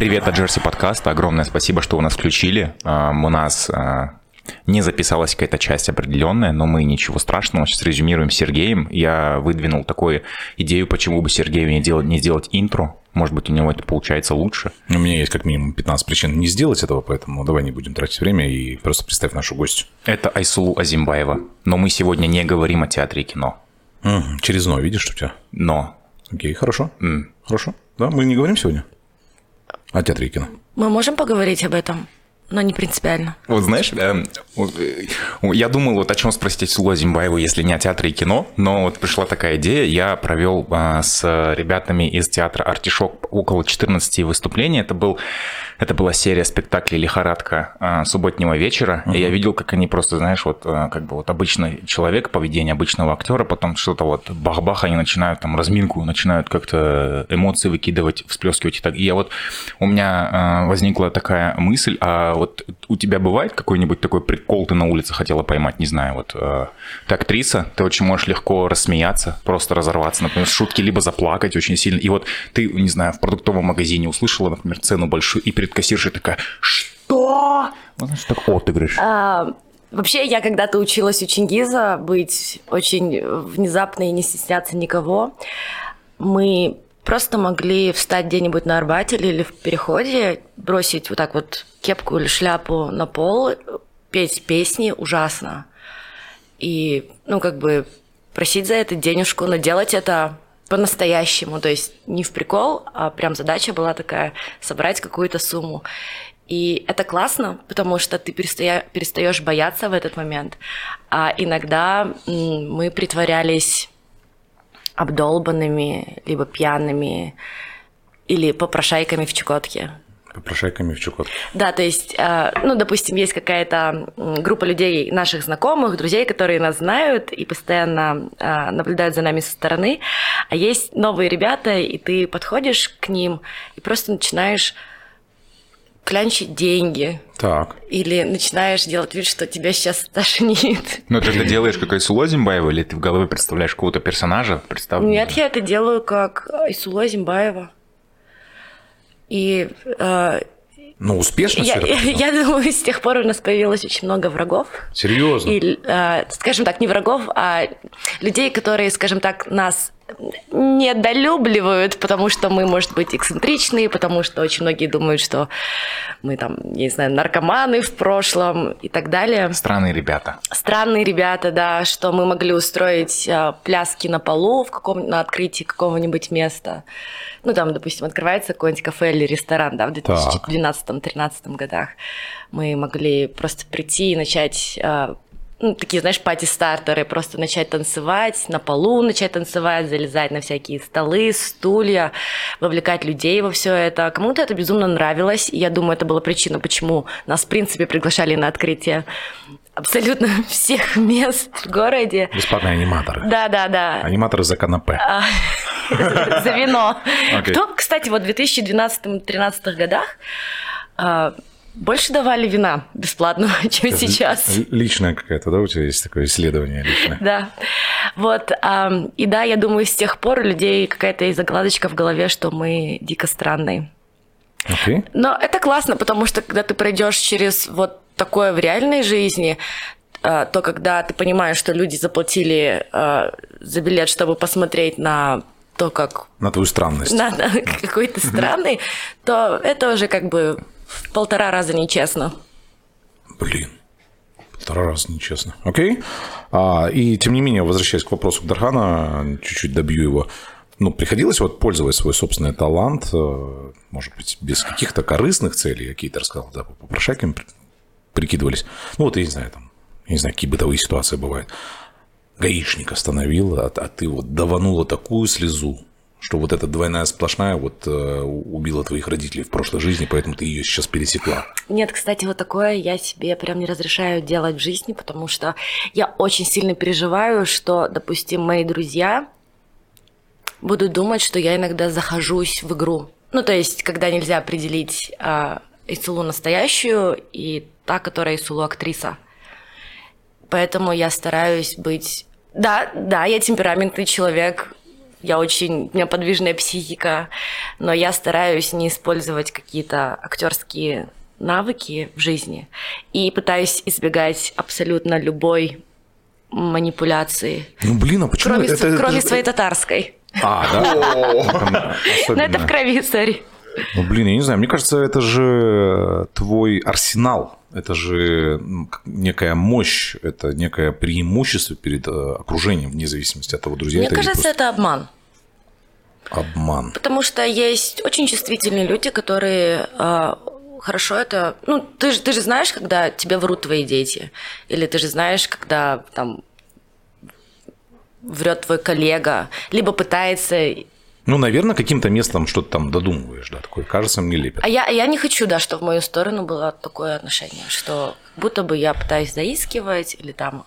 Привет от Джерси подкаста. Огромное спасибо, что вы нас включили. А, у нас а, не записалась какая-то часть определенная, но мы ничего страшного. Сейчас резюмируем с Сергеем. Я выдвинул такую идею, почему бы Сергею не делать, не сделать интро. Может быть, у него это получается лучше. У меня есть как минимум 15 причин не сделать этого, поэтому давай не будем тратить время и просто представь нашу гостью. Это Айсулу Азимбаева. Но мы сегодня не говорим о театре и кино. Угу, через «но» видишь, у тебя? Но. Окей, хорошо. Mm. Хорошо. Да, мы не говорим сегодня о театре и кино. Мы можем поговорить об этом? Но не принципиально. Вот знаешь, э, я думал, вот о чем спросить Сулу Зимбаеву, если не о театре и кино, но вот пришла такая идея, я провел а, с ребятами из театра «Артишок» около 14 выступлений, это был это была серия спектаклей «Лихорадка» а, субботнего вечера, uh-huh. и я видел, как они просто, знаешь, вот а, как бы вот обычный человек, поведение обычного актера, потом что-то вот бах-бах, они начинают там разминку, начинают как-то эмоции выкидывать, всплескивать и так. И я вот, у меня возникла такая мысль, а вот у тебя бывает какой-нибудь такой прикол, ты на улице хотела поймать, не знаю, вот ты актриса, ты очень можешь легко рассмеяться, просто разорваться, например, шутки, либо заплакать очень сильно. И вот ты, не знаю, в продуктовом магазине услышала, например, цену большую, и перед кассирша такая, что? Ну, знаешь, так отыгрыш. А, вообще, я когда-то училась у Чингиза быть очень внезапной и не стесняться никого. Мы просто могли встать где-нибудь на Арбате или в переходе, бросить вот так вот кепку или шляпу на пол, петь песни ужасно. И, ну, как бы просить за это денежку, но делать это по-настоящему, то есть не в прикол, а прям задача была такая собрать какую-то сумму. И это классно, потому что ты перестаешь, бояться в этот момент. А иногда мы притворялись обдолбанными, либо пьяными, или попрошайками в Чукотке попрошайками в Чукотке. Да, то есть, э, ну, допустим, есть какая-то группа людей, наших знакомых, друзей, которые нас знают и постоянно э, наблюдают за нами со стороны, а есть новые ребята, и ты подходишь к ним и просто начинаешь клянчить деньги. Так. Или начинаешь делать вид, что тебя сейчас тошнит. Но ты это делаешь как Айсула Зимбаева, или ты в голове представляешь какого-то персонажа? Представь, Нет, я это делаю как Айсула Зимбаева. И э, ну, успешно я, я, я думаю, с тех пор у нас появилось очень много врагов. Серьезно? И, э, скажем так, не врагов, а людей, которые, скажем так, нас недолюбливают, потому что мы, может быть, эксцентричные, потому что очень многие думают, что мы там, я не знаю, наркоманы в прошлом и так далее. Странные ребята. Странные ребята, да, что мы могли устроить а, пляски на полу в каком на открытии какого-нибудь места. Ну, там, допустим, открывается какой-нибудь кафе или ресторан, да, в 2012-2013 годах. Мы могли просто прийти и начать а, ну, такие, знаешь, пати-стартеры, просто начать танцевать, на полу начать танцевать, залезать на всякие столы, стулья, вовлекать людей во все это. Кому-то это безумно нравилось, и я думаю, это была причина, почему нас, в принципе, приглашали на открытие абсолютно всех мест в городе. Бесплатные аниматоры. Да, да, да. Аниматоры за канапе. А, за вино. Кто, кстати, вот в 2012-2013 годах а, больше давали вина бесплатного, чем сейчас. Личная какая-то, да, у тебя есть такое исследование личное? Да. Вот. И да, я думаю, с тех пор у людей какая-то есть закладочка в голове, что мы дико странные. Okay. Но это классно, потому что когда ты пройдешь через вот такое в реальной жизни, а, то когда ты понимаешь, что люди заплатили а, за билет, чтобы посмотреть на то, как... На твою странность. На, на какой-то странный, то это уже как бы в полтора раза нечестно. Блин. Полтора раза нечестно. Окей. А, и тем не менее, возвращаясь к вопросу Дархана, чуть-чуть добью его. Ну, приходилось вот пользовать свой собственный талант, э, может быть, без каких-то корыстных целей, какие то рассказал, да, попрошайками прикидывались. Ну, вот, я не знаю, там, я не знаю, какие бытовые ситуации бывают. Гаишник остановил, а, а ты вот даванула такую слезу, что вот эта двойная сплошная вот э, убила твоих родителей в прошлой жизни, поэтому ты ее сейчас пересекла. Нет, кстати, вот такое я себе прям не разрешаю делать в жизни, потому что я очень сильно переживаю, что, допустим, мои друзья будут думать, что я иногда захожусь в игру. Ну, то есть, когда нельзя определить а, Исулу настоящую и та, которая Исулу актриса. Поэтому я стараюсь быть... Да, да, я темпераментный человек, я очень, у меня подвижная психика, но я стараюсь не использовать какие-то актерские навыки в жизни и пытаюсь избегать абсолютно любой манипуляции. Ну, блин, а почему? Кроме, это, кроме это- своей татарской. А, да? Но Особенно. это в крови, сори. Ну, блин, я не знаю, мне кажется, это же твой арсенал, это же некая мощь, это некое преимущество перед э, окружением, вне зависимости от того, друзья Мне это кажется, просто это обман. обман. Потому что есть очень чувствительные люди, которые а, хорошо это... Ну, ты же, ты же знаешь, когда тебе врут твои дети. Или ты же знаешь, когда там врет твой коллега, либо пытается... Ну, наверное, каким-то местом что-то там додумываешь, да, такое, кажется, мне лепит. А я, я не хочу, да, что в мою сторону было такое отношение, что будто бы я пытаюсь заискивать или там...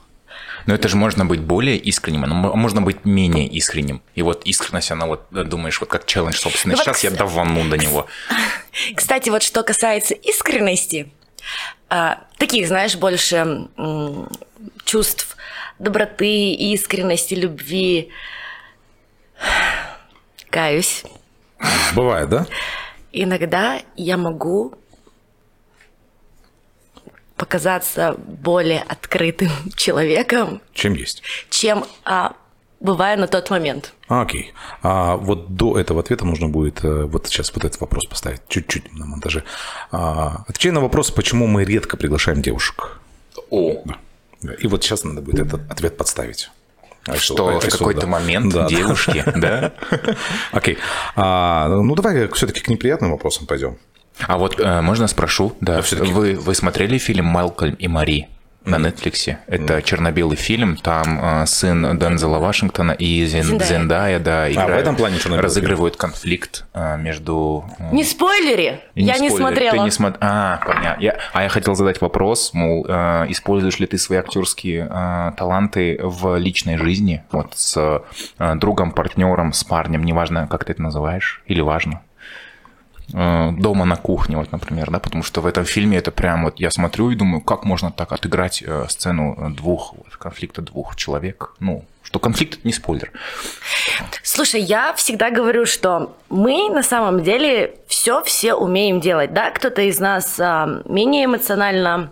Но это же можно быть более искренним, мо- можно быть менее искренним. И вот искренность, она вот, э, думаешь, вот как челлендж, собственно. Ну вот, Сейчас я кс- давану до него. Кстати, вот что касается искренности, а, таких, знаешь, больше чувств доброты, искренности, любви, каюсь. Бывает, да? Иногда я могу показаться более открытым человеком, Чем есть. чем а, бываю на тот момент. А, Окей. А вот до этого ответа нужно будет э, вот сейчас вот этот вопрос поставить чуть-чуть на монтаже. А, Отвечай на вопрос, почему мы редко приглашаем девушек. О, Да. Да. И вот сейчас надо будет этот ответ подставить. А что а в какой-то да. момент Да, девушки, да? Окей. А, ну, давай все-таки к неприятным вопросам пойдем. А вот э, можно спрошу, да, вы, вы смотрели фильм «Малкольм и Мари» на Нетфликсе? Это черно-белый фильм, там э, сын Дензела Вашингтона и Зен- Зендая. Зендая, да, играют, А, этом плане разыгрывают конфликт э, между... э, Не спойлери! И я не спойлери. смотрела. Ты не смо- А, понятно. Я... А я хотел задать вопрос, мол, э, используешь ли ты свои актерские э, таланты в личной жизни? Вот с э, другом, партнером, с парнем, неважно, как ты это называешь, или важно? Э, Дома на кухне, вот, например, да, потому что в этом фильме это прям вот я смотрю и думаю, как можно так отыграть э, сцену двух, вот, конфликта двух человек, ну, что конфликт это не спойлер. Слушай, я всегда говорю, что мы на самом деле все все умеем делать, да? Кто-то из нас а, менее эмоционально,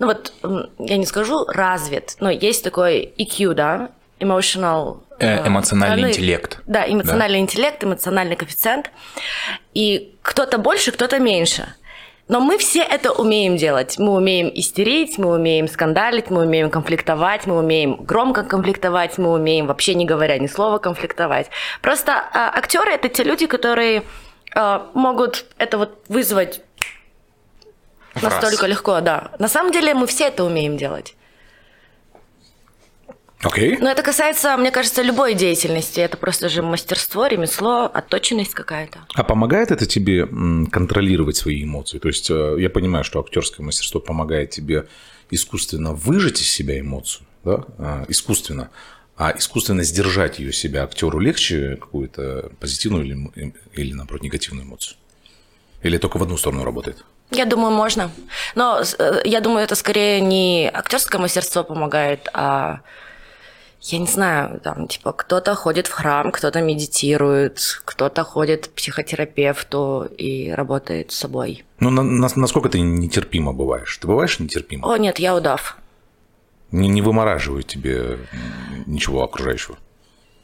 ну вот я не скажу развит, но есть такой EQ, да? Emotional. Э, э, эмоциональный ну, интеллект. Да, эмоциональный интеллект, эмоциональный коэффициент. И кто-то больше, кто-то меньше. Но мы все это умеем делать. Мы умеем истерить, мы умеем скандалить, мы умеем конфликтовать, мы умеем громко конфликтовать, мы умеем вообще не говоря ни слова конфликтовать. Просто а, актеры это те люди, которые а, могут это вот вызвать раз. настолько легко, да. На самом деле мы все это умеем делать. Окей. Но это касается, мне кажется, любой деятельности. Это просто же мастерство, ремесло, отточенность какая-то. А помогает это тебе контролировать свои эмоции? То есть э, я понимаю, что актерское мастерство помогает тебе искусственно выжать из себя эмоцию, да? а, искусственно. А искусственно сдержать ее себя актеру легче какую-то позитивную или, м- или наоборот, негативную эмоцию? Или только в одну сторону работает? Я думаю, можно. Но э, я думаю, это скорее не актерское мастерство помогает, а я не знаю, там, типа, кто-то ходит в храм, кто-то медитирует, кто-то ходит к психотерапевту и работает с собой. Ну, на- на- насколько ты нетерпимо бываешь? Ты бываешь нетерпимо? О, нет, я удав. Не, не вымораживает тебе ничего окружающего?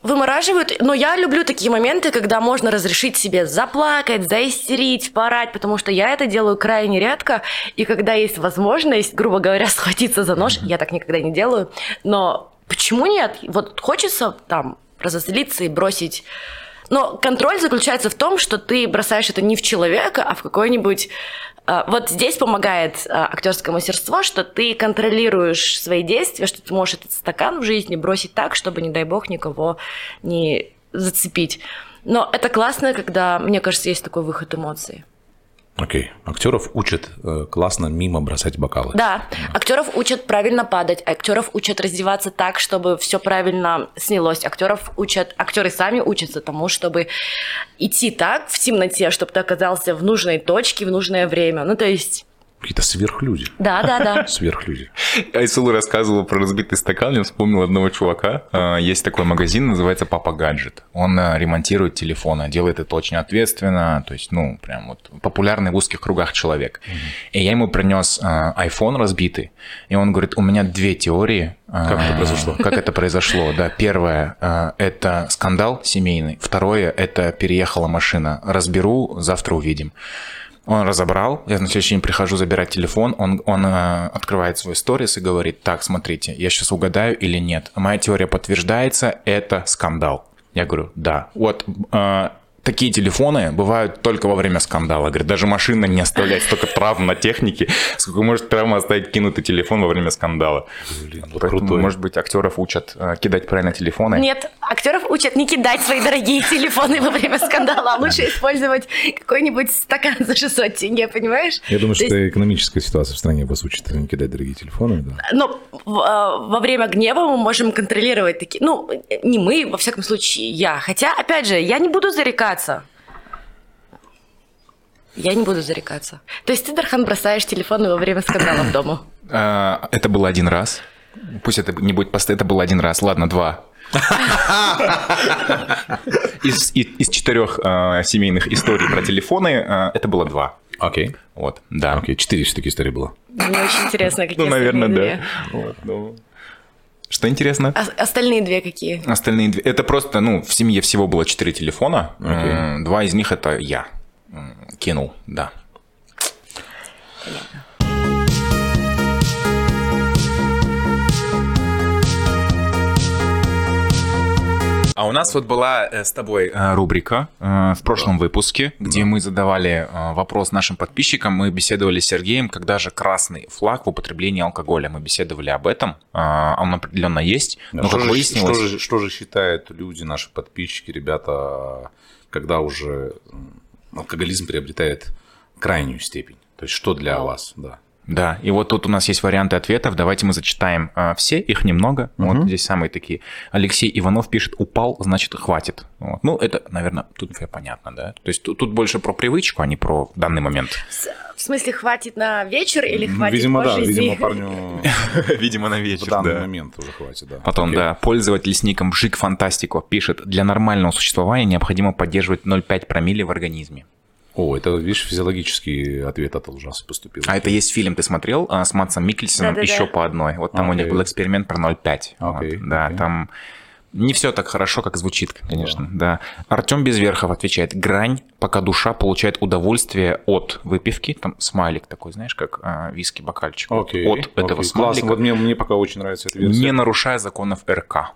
Вымораживают, но я люблю такие моменты, когда можно разрешить себе заплакать, заистерить, порать, потому что я это делаю крайне редко, и когда есть возможность, грубо говоря, схватиться за нож, я так никогда не делаю, но почему нет? Вот хочется там разозлиться и бросить но контроль заключается в том, что ты бросаешь это не в человека, а в какой-нибудь... а, Вот здесь помогает а, актерское мастерство, что ты контролируешь свои действия, что ты можешь этот стакан в жизни бросить так, чтобы, не дай бог, никого не зацепить. Но это классно, когда, мне кажется, есть такой выход эмоций. Окей. Актеров учат э, классно мимо бросать бокалы. Да, актеров учат правильно падать, актеров учат раздеваться так, чтобы все правильно снялось. Актеров учат, актеры сами учатся тому, чтобы идти так в темноте, чтобы ты оказался в нужной точке в нужное время. Ну, то есть Какие-то сверхлюди. Да, да, да. Сверхлюди. Айсулу рассказывала про разбитый стакан, я вспомнил одного чувака. А, Есть такой магазин, называется Папа Гаджет. Он а, ремонтирует телефоны, делает это очень ответственно, то есть, ну, прям вот популярный в узких кругах человек. И я ему принес а, iPhone разбитый, и он говорит, у меня две теории. Как это произошло? Как это произошло, да. Первое это скандал семейный. Второе – это переехала машина. Разберу, завтра увидим. Он разобрал, я на следующий день прихожу забирать телефон, он, он э, открывает свой сторис и говорит, так, смотрите, я сейчас угадаю или нет. Моя теория подтверждается, это скандал. Я говорю, да. Вот э, такие телефоны бывают только во время скандала. Говорит, даже машина не оставляет столько травм на технике, сколько может травма оставить кинутый телефон во время скандала. Блин, вот Поэтому, крутой. может быть, актеров учат э, кидать правильно телефоны. Нет, актеров учат не кидать свои дорогие телефоны во время скандала, а лучше использовать какой-нибудь стакан за 600 тенге, понимаешь? Я думаю, То что есть, экономическая ситуация в стране вас учит не кидать дорогие телефоны. Да. Но в- э, во время гнева мы можем контролировать такие... Ну, не мы, во всяком случае, я. Хотя, опять же, я не буду зарекаться. Я не буду зарекаться. То есть ты, Дархан, бросаешь телефоны во время скандалов дома? А, Это было один раз. Пусть это не будет постоянно, это было один раз. Ладно, два. Из, и- из четырех э, семейных историй про телефоны э, это было два. Окей. Вот, да. Окей, четыре все-таки истории было. Мне очень интересно, какие Ну, наверное, да. Вот, ну. Что интересно? А- остальные две какие? Остальные две. Это просто, ну, в семье всего было четыре телефона. М, Два из них это я кинул, да. А у нас вот была э, с тобой э, рубрика э, в прошлом выпуске, где мы задавали вопрос нашим подписчикам. Мы беседовали с Сергеем, когда же красный флаг в употреблении алкоголя. Мы беседовали об этом. А, Он определенно есть. Но, что, как же, выяснилось... что, же, что же считают люди, наши подписчики, ребята, когда уже алкоголизм приобретает крайнюю степень? То есть что для вас, да? Да, и вот тут у нас есть варианты ответов. Давайте мы зачитаем а, все, их немного. Вот здесь самые такие. Алексей Иванов пишет, упал, значит, хватит. Вот. Ну, это, наверное, тут все понятно, да? То есть тут, тут больше про привычку, а не про данный момент. В смысле, хватит на вечер или хватит видимо, по да, жизни? видимо, парню Видимо, на в вечер, данный момент уже хватит, да. Потом, Окей. да, пользователь с ником Жик Фантастико пишет, для нормального существования необходимо поддерживать 0,5 промилле в организме. О, это, видишь, физиологический ответ от ужаса поступил. А это есть фильм, ты смотрел а, с Матсом Микельсоном Да-да-да. еще по одной. Вот там у них был эксперимент про 0,5. Вот, Окей, да, окей. там не все так хорошо, как звучит, конечно. Да. Артем Безверхов отвечает: грань, пока душа получает удовольствие от выпивки. Там смайлик такой, знаешь, как а, виски бокальчик. Вот Окей, От этого окей, смайлика, классно. Вот мне, мне пока очень нравится эта версия. не нарушая законов РК.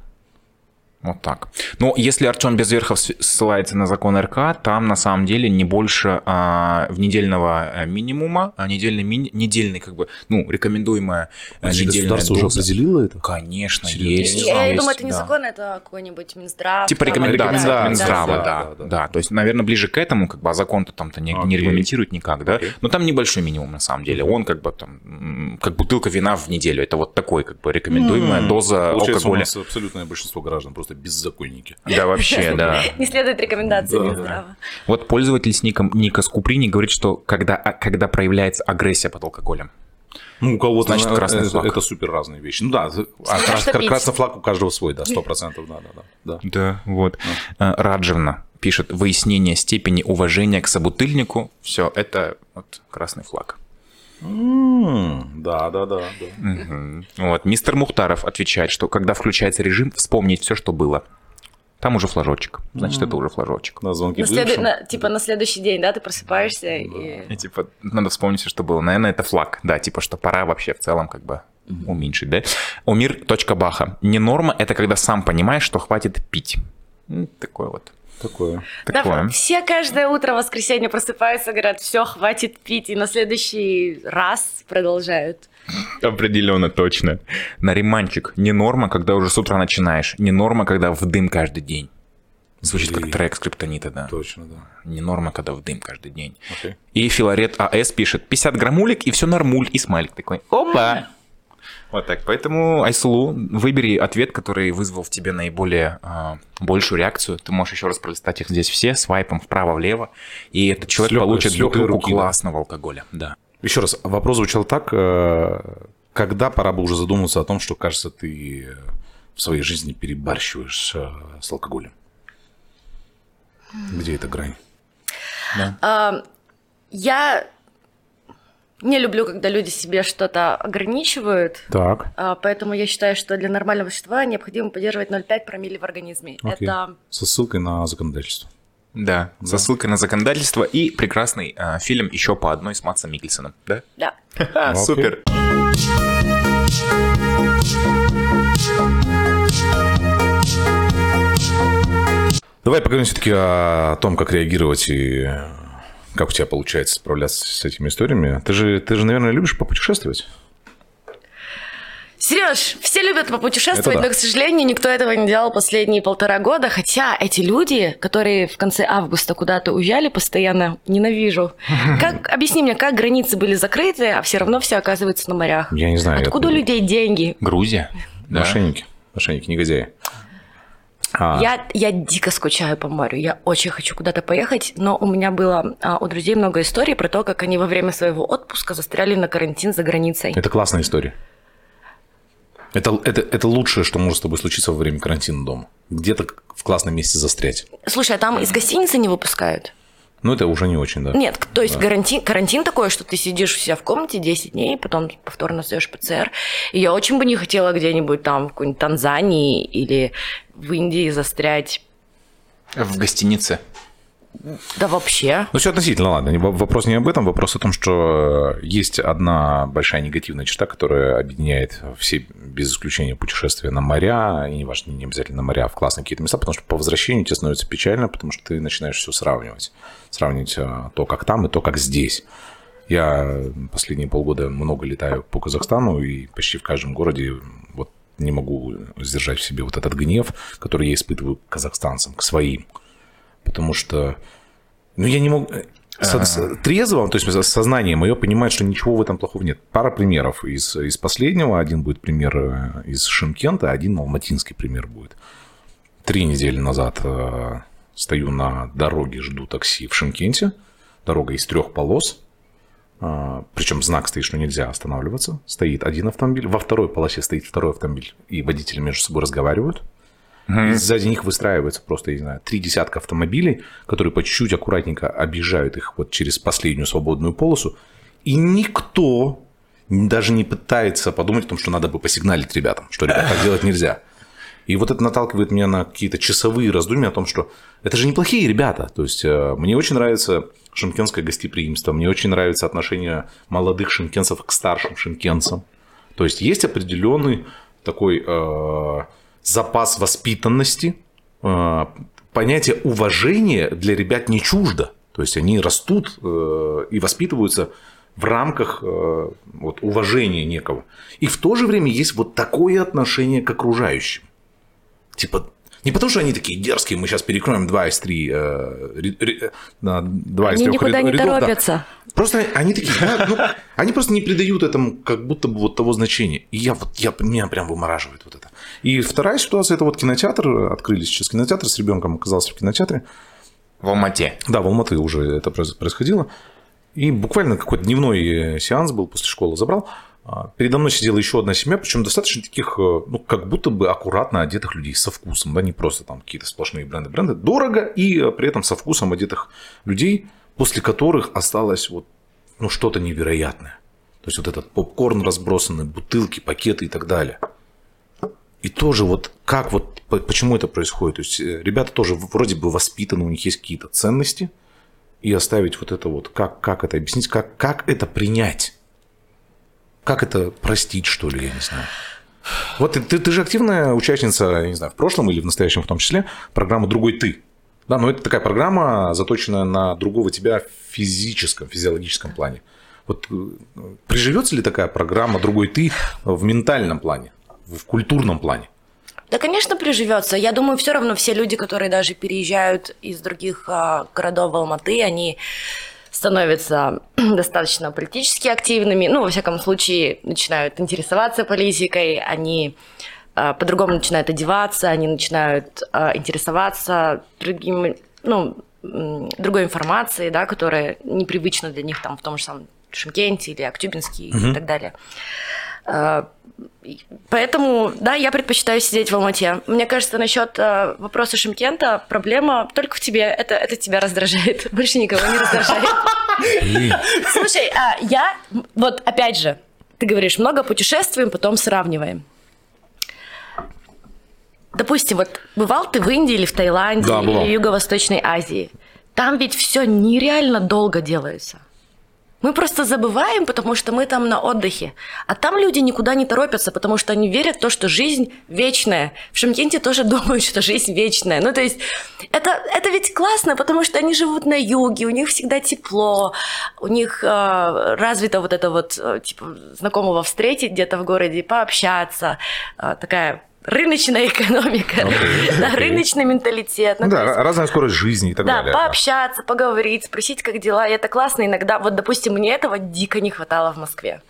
Вот так. Но если Артем Безверхов ссылается на закон РК, там на самом деле не больше а, в недельного а, минимума, а недельный, мини- недельный как бы, ну, рекомендуемая а, недельная государство уже доза. определило это? Конечно, Серьезно? есть. Я, я есть, думаю, это не да. закон, это какой-нибудь Минздрав. Типа рекомендация рекомендация, Минздрава, да, да, да, да, да. То есть, наверное, ближе к этому, как бы, а закон-то там-то не, не Окей. регламентирует никак, да. Окей. Но там небольшой минимум, на самом деле. Он как бы там, как бутылка вина в неделю. Это вот такой, как бы, рекомендуемая доза Получается, у алкоголя. нас абсолютное большинство граждан просто беззаконники. Да, вообще, да. Не следует рекомендации Да, Минздрава. Вот пользователь с ником Ника Скуприни говорит, что когда, а, когда проявляется агрессия под алкоголем. Ну, у кого-то Значит, на- красный это, флаг. это супер разные вещи. Ну да, а, крас- красный флаг у каждого свой, да, сто процентов, да, да, да. да. Да, вот. А, Раджевна пишет, выяснение степени уважения к собутыльнику. Все, это вот красный флаг. Да, да, да. Вот. Мистер Мухтаров отвечает, что когда включается режим, вспомнить все, что было. Там уже флажочек. Значит, это уже флажочек. На звонки На типа на следующий день, да, ты просыпаешься и... И типа, надо вспомнить все, что было. Наверное, это флаг. Да, типа, что пора вообще в целом как бы уменьшить, да? Умир.баха. Не норма, это когда сам понимаешь, что хватит пить. Такое вот. Такое. Да, Такое. все каждое утро в воскресенье просыпаются, говорят, все, хватит пить, и на следующий раз продолжают. Определенно, точно. Нариманчик. Не норма, когда уже с утра начинаешь. Не норма, когда в дым каждый день. Звучит как Блин. трек скриптонита, да. Точно, да. Не норма, когда в дым каждый день. Окей. И Филарет АС пишет 50 граммулек, и все нормуль. И смайлик такой. Опа! Вот так. Поэтому, Айсулу, выбери ответ, который вызвал в тебе наиболее а, большую реакцию. Ты можешь еще раз пролистать их здесь все, свайпом вправо-влево. И этот человек легкой- получит бутылку руки, да. классного алкоголя. Да. Еще раз, вопрос звучал так, э, когда пора бы уже задуматься о том, что, кажется, ты в своей жизни перебарщиваешь э, с алкоголем? Где эта грань? А, я не люблю, когда люди себе что-то ограничивают. Так. А, Поэтому я считаю, что для нормального существования необходимо поддерживать 0,5 промилле в организме. Окей. Это Со ссылкой на законодательство. Да, со ссылкой на законодательство и прекрасный а, фильм еще по одной с Матсом Микельсоном, да? да. Супер. Давай поговорим все-таки о том, как реагировать и как у тебя получается справляться с этими историями. Ты же, ты же, наверное, любишь попутешествовать? Сереж, все любят попутешествовать, Это да. но, к сожалению, никто этого не делал последние полтора года. Хотя эти люди, которые в конце августа куда-то уезжали постоянно, ненавижу. Как, объясни мне, как границы были закрыты, а все равно все оказывается на морях? Я не знаю. Откуда у людей деньги? Грузия. Да. Мошенники. Мошенники, негодяи. А, Я, я дико скучаю по морю. Я очень хочу куда-то поехать, но у меня было а, у друзей много историй про то, как они во время своего отпуска застряли на карантин за границей. Это классная история. Это, это, это лучшее, что может с тобой случиться во время карантина дома. Где-то в классном месте застрять. Слушай, а там из гостиницы не выпускают? Ну, это уже не очень, да. Нет, то есть карантин, карантин такой, что ты сидишь у себя в комнате 10 дней, потом повторно сдаешь ПЦР. И я очень бы не хотела где-нибудь там, в какой-нибудь Танзании или в Индии застрять. В гостинице. Да вообще. Ну, все относительно, ладно. Вопрос не об этом, вопрос о том, что э, есть одна большая негативная черта, которая объединяет все, без исключения, путешествия на моря, и не важно, не обязательно на моря, а в классные какие-то места, потому что по возвращению тебе становится печально, потому что ты начинаешь все сравнивать. Сравнивать э, то, как там, и то, как здесь. Я последние полгода много летаю по Казахстану, и почти в каждом городе вот не могу сдержать в себе вот этот гнев, который я испытываю к казахстанцам, к своим. Потому что, ну, я не могу... Со- с- Трезво, то есть сознание мое понимает, что ничего в этом плохого нет. Пара примеров из, из последнего. Один будет пример э, из Шимкента, один алматинский пример будет. Три недели назад э, стою на дороге, жду такси в Шимкенте. Дорога из трех полос. А, Причем знак стоит, что нельзя останавливаться. Стоит один автомобиль, во второй полосе стоит второй автомобиль, и водители между собой разговаривают. И сзади них выстраивается просто, я не знаю, три десятка автомобилей, которые по чуть-чуть аккуратненько объезжают их вот через последнюю свободную полосу. И никто даже не пытается подумать о том, что надо бы посигналить ребятам, что, ребят, так делать нельзя. И вот это наталкивает меня на какие-то часовые раздумья о том, что это же неплохие ребята. То есть э, мне очень нравится шимкенское гостеприимство, мне очень нравится отношение молодых шимкенцев к старшим шимкенцам. То есть есть определенный такой э, запас воспитанности, э, понятие уважения для ребят не чуждо. То есть они растут э, и воспитываются в рамках э, вот, уважения некого. И в то же время есть вот такое отношение к окружающим. Типа, не потому что они такие дерзкие, мы сейчас перекроем два из три, э, на два из Они трех никуда ряд- не рядов, да. торопятся. Просто они такие, да, ну, они просто не придают этому как будто бы вот того значения. И я вот, я, меня прям вымораживает вот это. И вторая ситуация, это вот кинотеатр, открыли сейчас кинотеатр с ребенком, оказался в кинотеатре. В Алмате. Да, в Алматы уже это происходило. И буквально какой-то дневной э, сеанс был после школы, забрал. А, Передо мной сидела еще одна семья, причем достаточно таких, э, ну, как будто бы аккуратно одетых людей со вкусом, да, не просто там какие-то сплошные бренды. Бренды дорого и э, при этом со вкусом одетых людей, после которых осталось вот, ну, что-то невероятное. То есть вот этот попкорн разбросанный, бутылки, пакеты и так далее. И тоже вот как вот, по- почему это происходит? То есть э, ребята тоже вроде бы воспитаны, у них есть какие-то ценности, и оставить вот это вот, как, как это объяснить, как, как это принять? Как это простить, что ли, я не знаю. Вот ты, ты, ты же активная участница, я не знаю, в прошлом или в настоящем в том числе, программы «Другой ты». Да, но это такая программа, заточенная на другого тебя в физическом, физиологическом плане. Вот э, приживется ли такая программа «Другой ты» в ментальном плане, в культурном плане? Да, конечно, приживется. Я думаю, все равно все люди, которые даже переезжают из других а, городов Алматы, они становятся достаточно политически активными, ну, во всяком случае, начинают интересоваться политикой, они а, по-другому начинают одеваться, они начинают а, интересоваться другими, ну, другой информацией, да, которая непривычна для них там в том же самом Шимкенте или Актюбинский и так далее. Поэтому, да, я предпочитаю сидеть в Алмате. Мне кажется, насчет э, вопроса Шимкента проблема только в тебе. Это, это тебя раздражает. Больше никого не раздражает. Слушай, а я, вот опять же, ты говоришь, много путешествуем, потом сравниваем. Допустим, вот бывал ты в Индии или в Таиланде Да, или в Юго-Восточной Азии. Там ведь все нереально долго делается. Мы просто забываем, потому что мы там на отдыхе. А там люди никуда не торопятся, потому что они верят в то, что жизнь вечная. В Шымкенте тоже думают, что жизнь вечная. Ну, то есть, это, это ведь классно, потому что они живут на юге, у них всегда тепло, у них э, развито вот это вот, э, типа, знакомого встретить где-то в городе, пообщаться. Э, такая рыночная экономика, да, окей. рыночный менталитет. Ну да, есть- разная скорость жизни и так да, далее. пообщаться, поговорить, спросить, как дела. И это классно иногда. Вот, допустим, мне этого дико не хватало в Москве.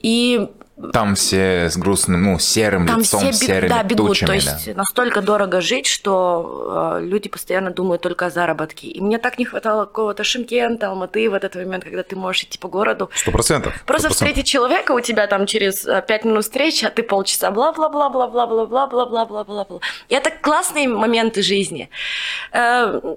И Там все с грустным, ну, серым там лицом, все бег- серыми да, бегут. тучами. То есть да. настолько дорого жить, что э, люди постоянно думают только о заработке. И мне так не хватало какого-то Шимкента, Алматы в этот момент, когда ты можешь идти по городу. Сто процентов. Просто встретить человека у тебя там через э, пять минут встречи, а ты полчаса бла-бла-бла-бла-бла-бла-бла-бла-бла-бла-бла-бла. И это классные моменты жизни. Э, То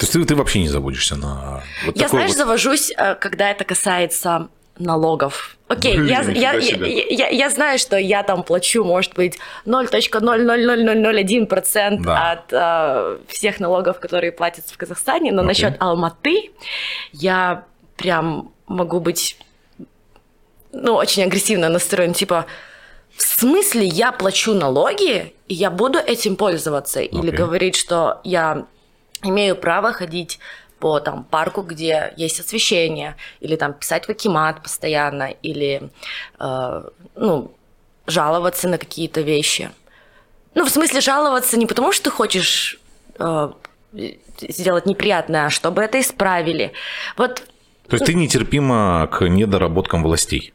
есть ты, ты вообще не забудешься на вот Я, знаешь, вот- завожусь, когда это касается налогов. Окей, Блин, я, я, я, я, я знаю, что я там плачу, может быть, 0.00001% Да. от э, всех налогов, которые платятся в Казахстане, но Окей. насчет Алматы я прям могу быть ну, очень агрессивно настроен, типа, в смысле я плачу налоги, и я буду этим пользоваться? Или Окей. говорить, что я имею право ходить по там, парку, где есть освещение, или там писать в Акимат постоянно, или э, ну, жаловаться на какие-то вещи. Ну, в смысле жаловаться не потому, что ты хочешь э, сделать неприятное, а чтобы это исправили. Вот То есть ты нетерпима к недоработкам властей.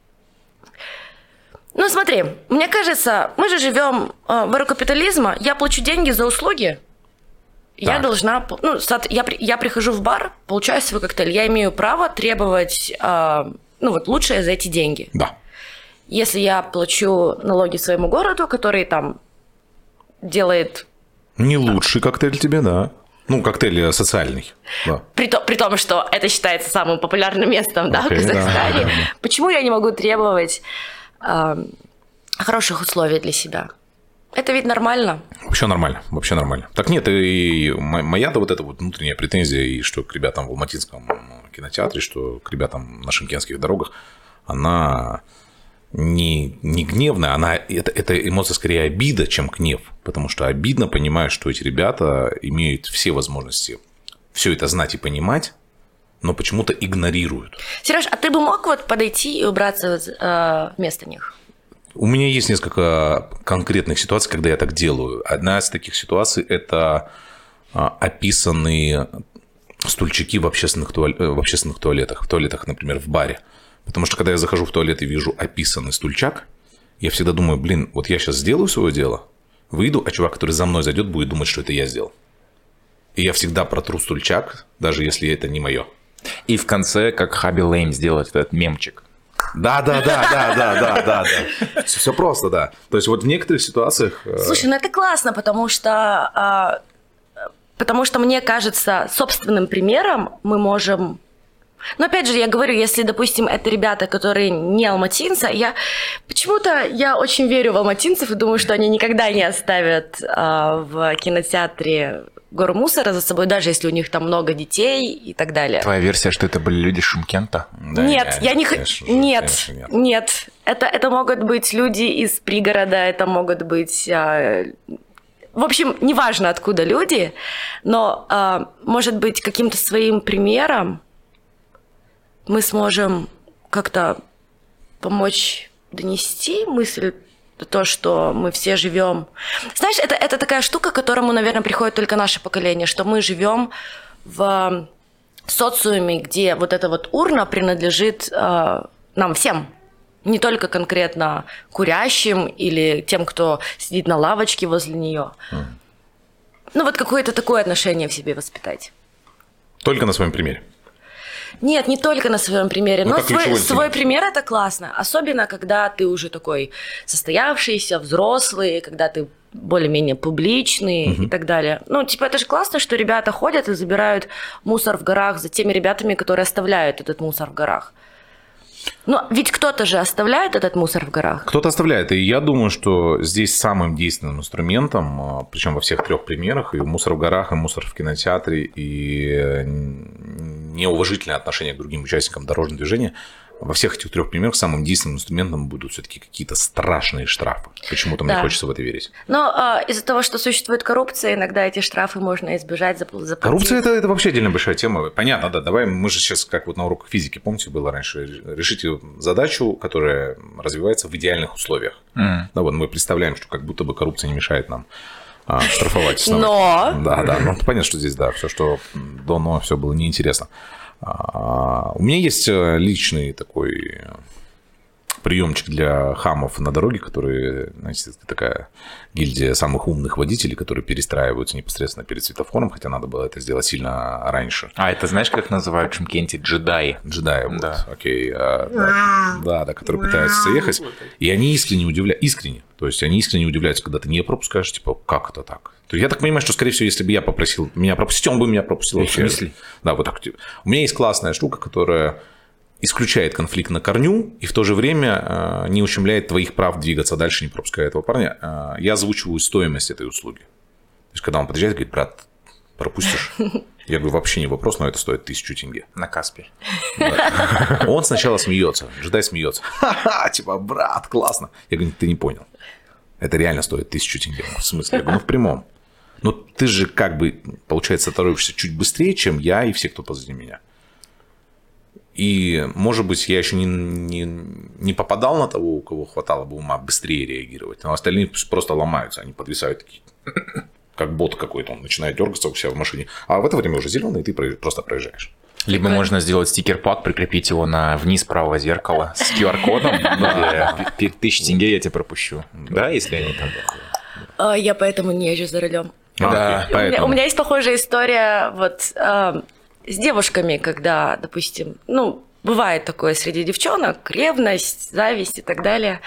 Ну смотри, мне кажется, мы же живем э, в эру капитализма, я плачу деньги за услуги, я Так. должна, п- ну, соот- я, я прихожу в бар, получаю свой коктейль, я имею право требовать, э, ну вот лучшее за эти деньги. Да. Если я плачу налоги своему городу, который там делает Не лучший коктейль тебе, да. Ну, коктейль э, социальный. Да. При, то- при том, что это считается самым популярным местом да, в да, Казахстане, да, да. почему я не могу требовать э, хороших условий для себя? Это ведь нормально. Вообще нормально, вообще нормально. Так нет, и мо- моя-то вот эта вот внутренняя претензия, и что к ребятам в Алматинском кинотеатре, что к ребятам на шимкенских дорогах, она не, не гневная, она, это, это эмоция скорее обида, чем гнев. Потому что обидно понимать, что эти ребята имеют все возможности все это знать и понимать, но почему-то игнорируют. Сереж, а ты бы мог вот подойти и убраться э, вместо них? У меня есть несколько конкретных ситуаций, когда я так делаю. Одна из таких ситуаций – это а, описанные стульчики в общественных, туаль- э, в общественных туалетах. В туалетах, например, в баре. Потому что, когда я захожу в туалет и вижу описанный стульчак, я всегда думаю, блин, вот я сейчас сделаю свое дело, выйду, а чувак, который за мной зайдет, будет думать, что это я сделал. И я всегда протру стульчак, даже если это не мое. И в конце, как Хаби Лейм сделать этот мемчик. Да, да, да, да, да, да, да, да. Все просто, да. То есть вот в некоторых ситуациях... э, Слушай, ну это классно, потому что, а, потому что мне кажется, собственным примером мы можем но опять же, я говорю, если, допустим, это ребята, которые не алматинцы, я почему-то я очень верю в алматинцев и думаю, что они никогда не оставят а, в кинотеатре гору мусора за собой, даже если у них там много детей и так далее. Твоя версия, что это были люди Шимкента? Да, нет, я не хочу. Нет, конечно, нет. нет. Это, это могут быть люди из пригорода, это могут быть. а, в общем, неважно, откуда люди, но, а, может быть, каким-то своим примером мы сможем как-то помочь донести мысль то, что мы все живем. Знаешь, это, это такая штука, к которому, наверное, приходит только наше поколение, что мы живем в социуме, где вот эта вот урна принадлежит э, нам всем. Не только конкретно курящим или тем, кто сидит на лавочке возле нее. Ну вот какое-то такое отношение в себе воспитать. Только на своем примере. Нет, не только на своем примере, Ну, но как свой, свой пример это классно. Особенно, когда ты уже такой состоявшийся, взрослый, когда ты более-менее публичный и так далее. Ну, типа, это же классно, что ребята ходят и забирают мусор в горах за теми ребятами, которые оставляют этот мусор в горах. Но ведь кто-то же оставляет этот мусор в горах. Кто-то оставляет. И я думаю, что здесь самым действенным инструментом, причем во всех трех примерах, и мусор в горах, и мусор в кинотеатре, и э, неуважительное отношение к другим участникам дорожного движения, во всех этих трех примерах самым действенным инструментом будут все-таки какие-то страшные штрафы. Почему-то мне Да. хочется в это верить. Но а, из-за того, что существует коррупция, иногда эти штрафы можно избежать, зап- заплатить. Коррупция это, это вообще отдельная большая тема. Понятно, да. Давай мы же сейчас, как вот на уроках физики, помните, было раньше, решите задачу, которая развивается в идеальных условиях. М. Да, вот мы представляем, что как будто бы коррупция не мешает нам а, штрафовать. снова. Но Да, да. Ну, понятно, что здесь, да, все, что до но, все было неинтересно. А, У меня есть э, личный такой приемчик для хамов на дороге, которые, это такая гильдия самых умных водителей, которые перестраиваются непосредственно перед светофором, хотя надо было это сделать сильно раньше. А это знаешь, как называют в Шимкенте? Джедаи. Джедаи, вот, Да. окей, а, да, да, да, которые пытаются заехать, и они искренне удивляются, искренне, то есть они искренне удивляются, когда ты не пропускаешь, типа, как это так? То я так понимаю, что, скорее всего, если бы я попросил меня пропустить, он бы меня пропустил. В вообще. смысле? Да, вот так. У меня есть классная штука, которая исключает конфликт на корню и в то же время э, не ущемляет твоих прав двигаться дальше, не пропуская этого парня. Э, я озвучиваю стоимость этой услуги. То есть, когда он подъезжает, говорит, брат, пропустишь? Я говорю, вообще не вопрос, но это стоит тысячу тенге. На Каспе. Он сначала смеется, джедай смеется. Ха-ха, типа, брат, классно. Я говорю, ты не понял. Это реально стоит тысячу тенге. В смысле? Я говорю, ну, в прямом. Но ты же как бы, получается, торопишься чуть быстрее, чем я и все, кто позади меня. И, может быть, я еще не, не, не попадал на того, у кого хватало бы ума быстрее реагировать. Но остальные просто ломаются, они подвисают такие, как бот какой-то, он начинает дергаться у себя в машине. А в это время уже зеленый, и ты просто проезжаешь. Либо можно сделать стикер-пак, прикрепить его на вниз правого зеркала с QR-кодом, где тысячи тенге я тебя пропущу. Да, если они там... а, я поэтому не езжу за рулем. А, Да. окей, У меня, поэтому. у меня есть похожая история вот а, с девушками, когда, допустим, ну, бывает такое среди девчонок, ревность, зависть и так далее,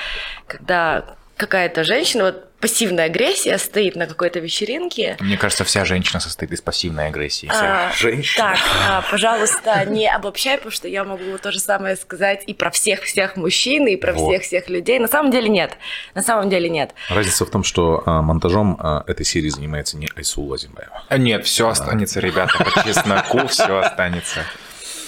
когда какая-то женщина, вот пассивная агрессия стоит на какой-то вечеринке. Мне кажется, вся женщина состоит из пассивной агрессии. А, женщина. Так, а, пожалуйста, не обобщай, потому что я могу то же самое сказать и про всех-всех мужчин, и про Вот. всех-всех людей. На самом деле нет. На самом деле нет. Разница в том, что а, монтажом а, этой серии занимается не Айсул Лазимбаева. Нет, все останется, ребята, по чесноку все останется.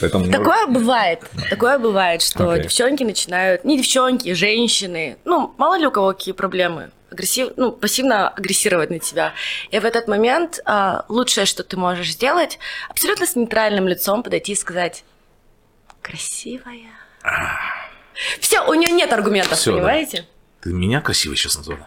Поэтому Такое бывает. Такое бывает, что Окей. девчонки начинают, не девчонки, женщины, ну, мало ли у кого какие проблемы, агрессив, ну, пассивно агрессировать на тебя. И в этот момент а, лучшее, что ты можешь сделать, абсолютно с нейтральным лицом подойти и сказать «красивая». Все, у нее нет аргументов, Всё, да. понимаете? ты меня красивой сейчас назвал.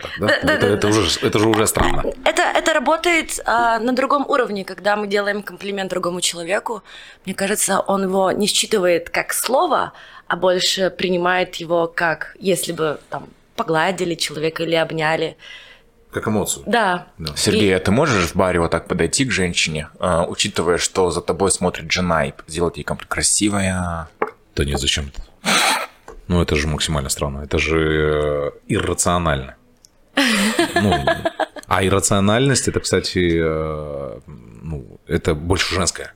Так, да? Да, да, это, да, это да. уже, это же уже странно. Это, это работает а, на другом уровне, когда мы делаем комплимент другому человеку. Мне кажется, он его не считывает как слово, а больше принимает его как, если бы там погладили человека или обняли. Как эмоцию. Да. Да. Сергей, И- а ты можешь в баре вот так подойти к женщине, а, учитывая, что за тобой смотрит жена, и сделать ей комплимент? Красивая. Да нет, зачем это? Ну, это же максимально странно. Это же э, иррационально. Ну, а иррациональность, это, кстати, э, ну, это больше женское.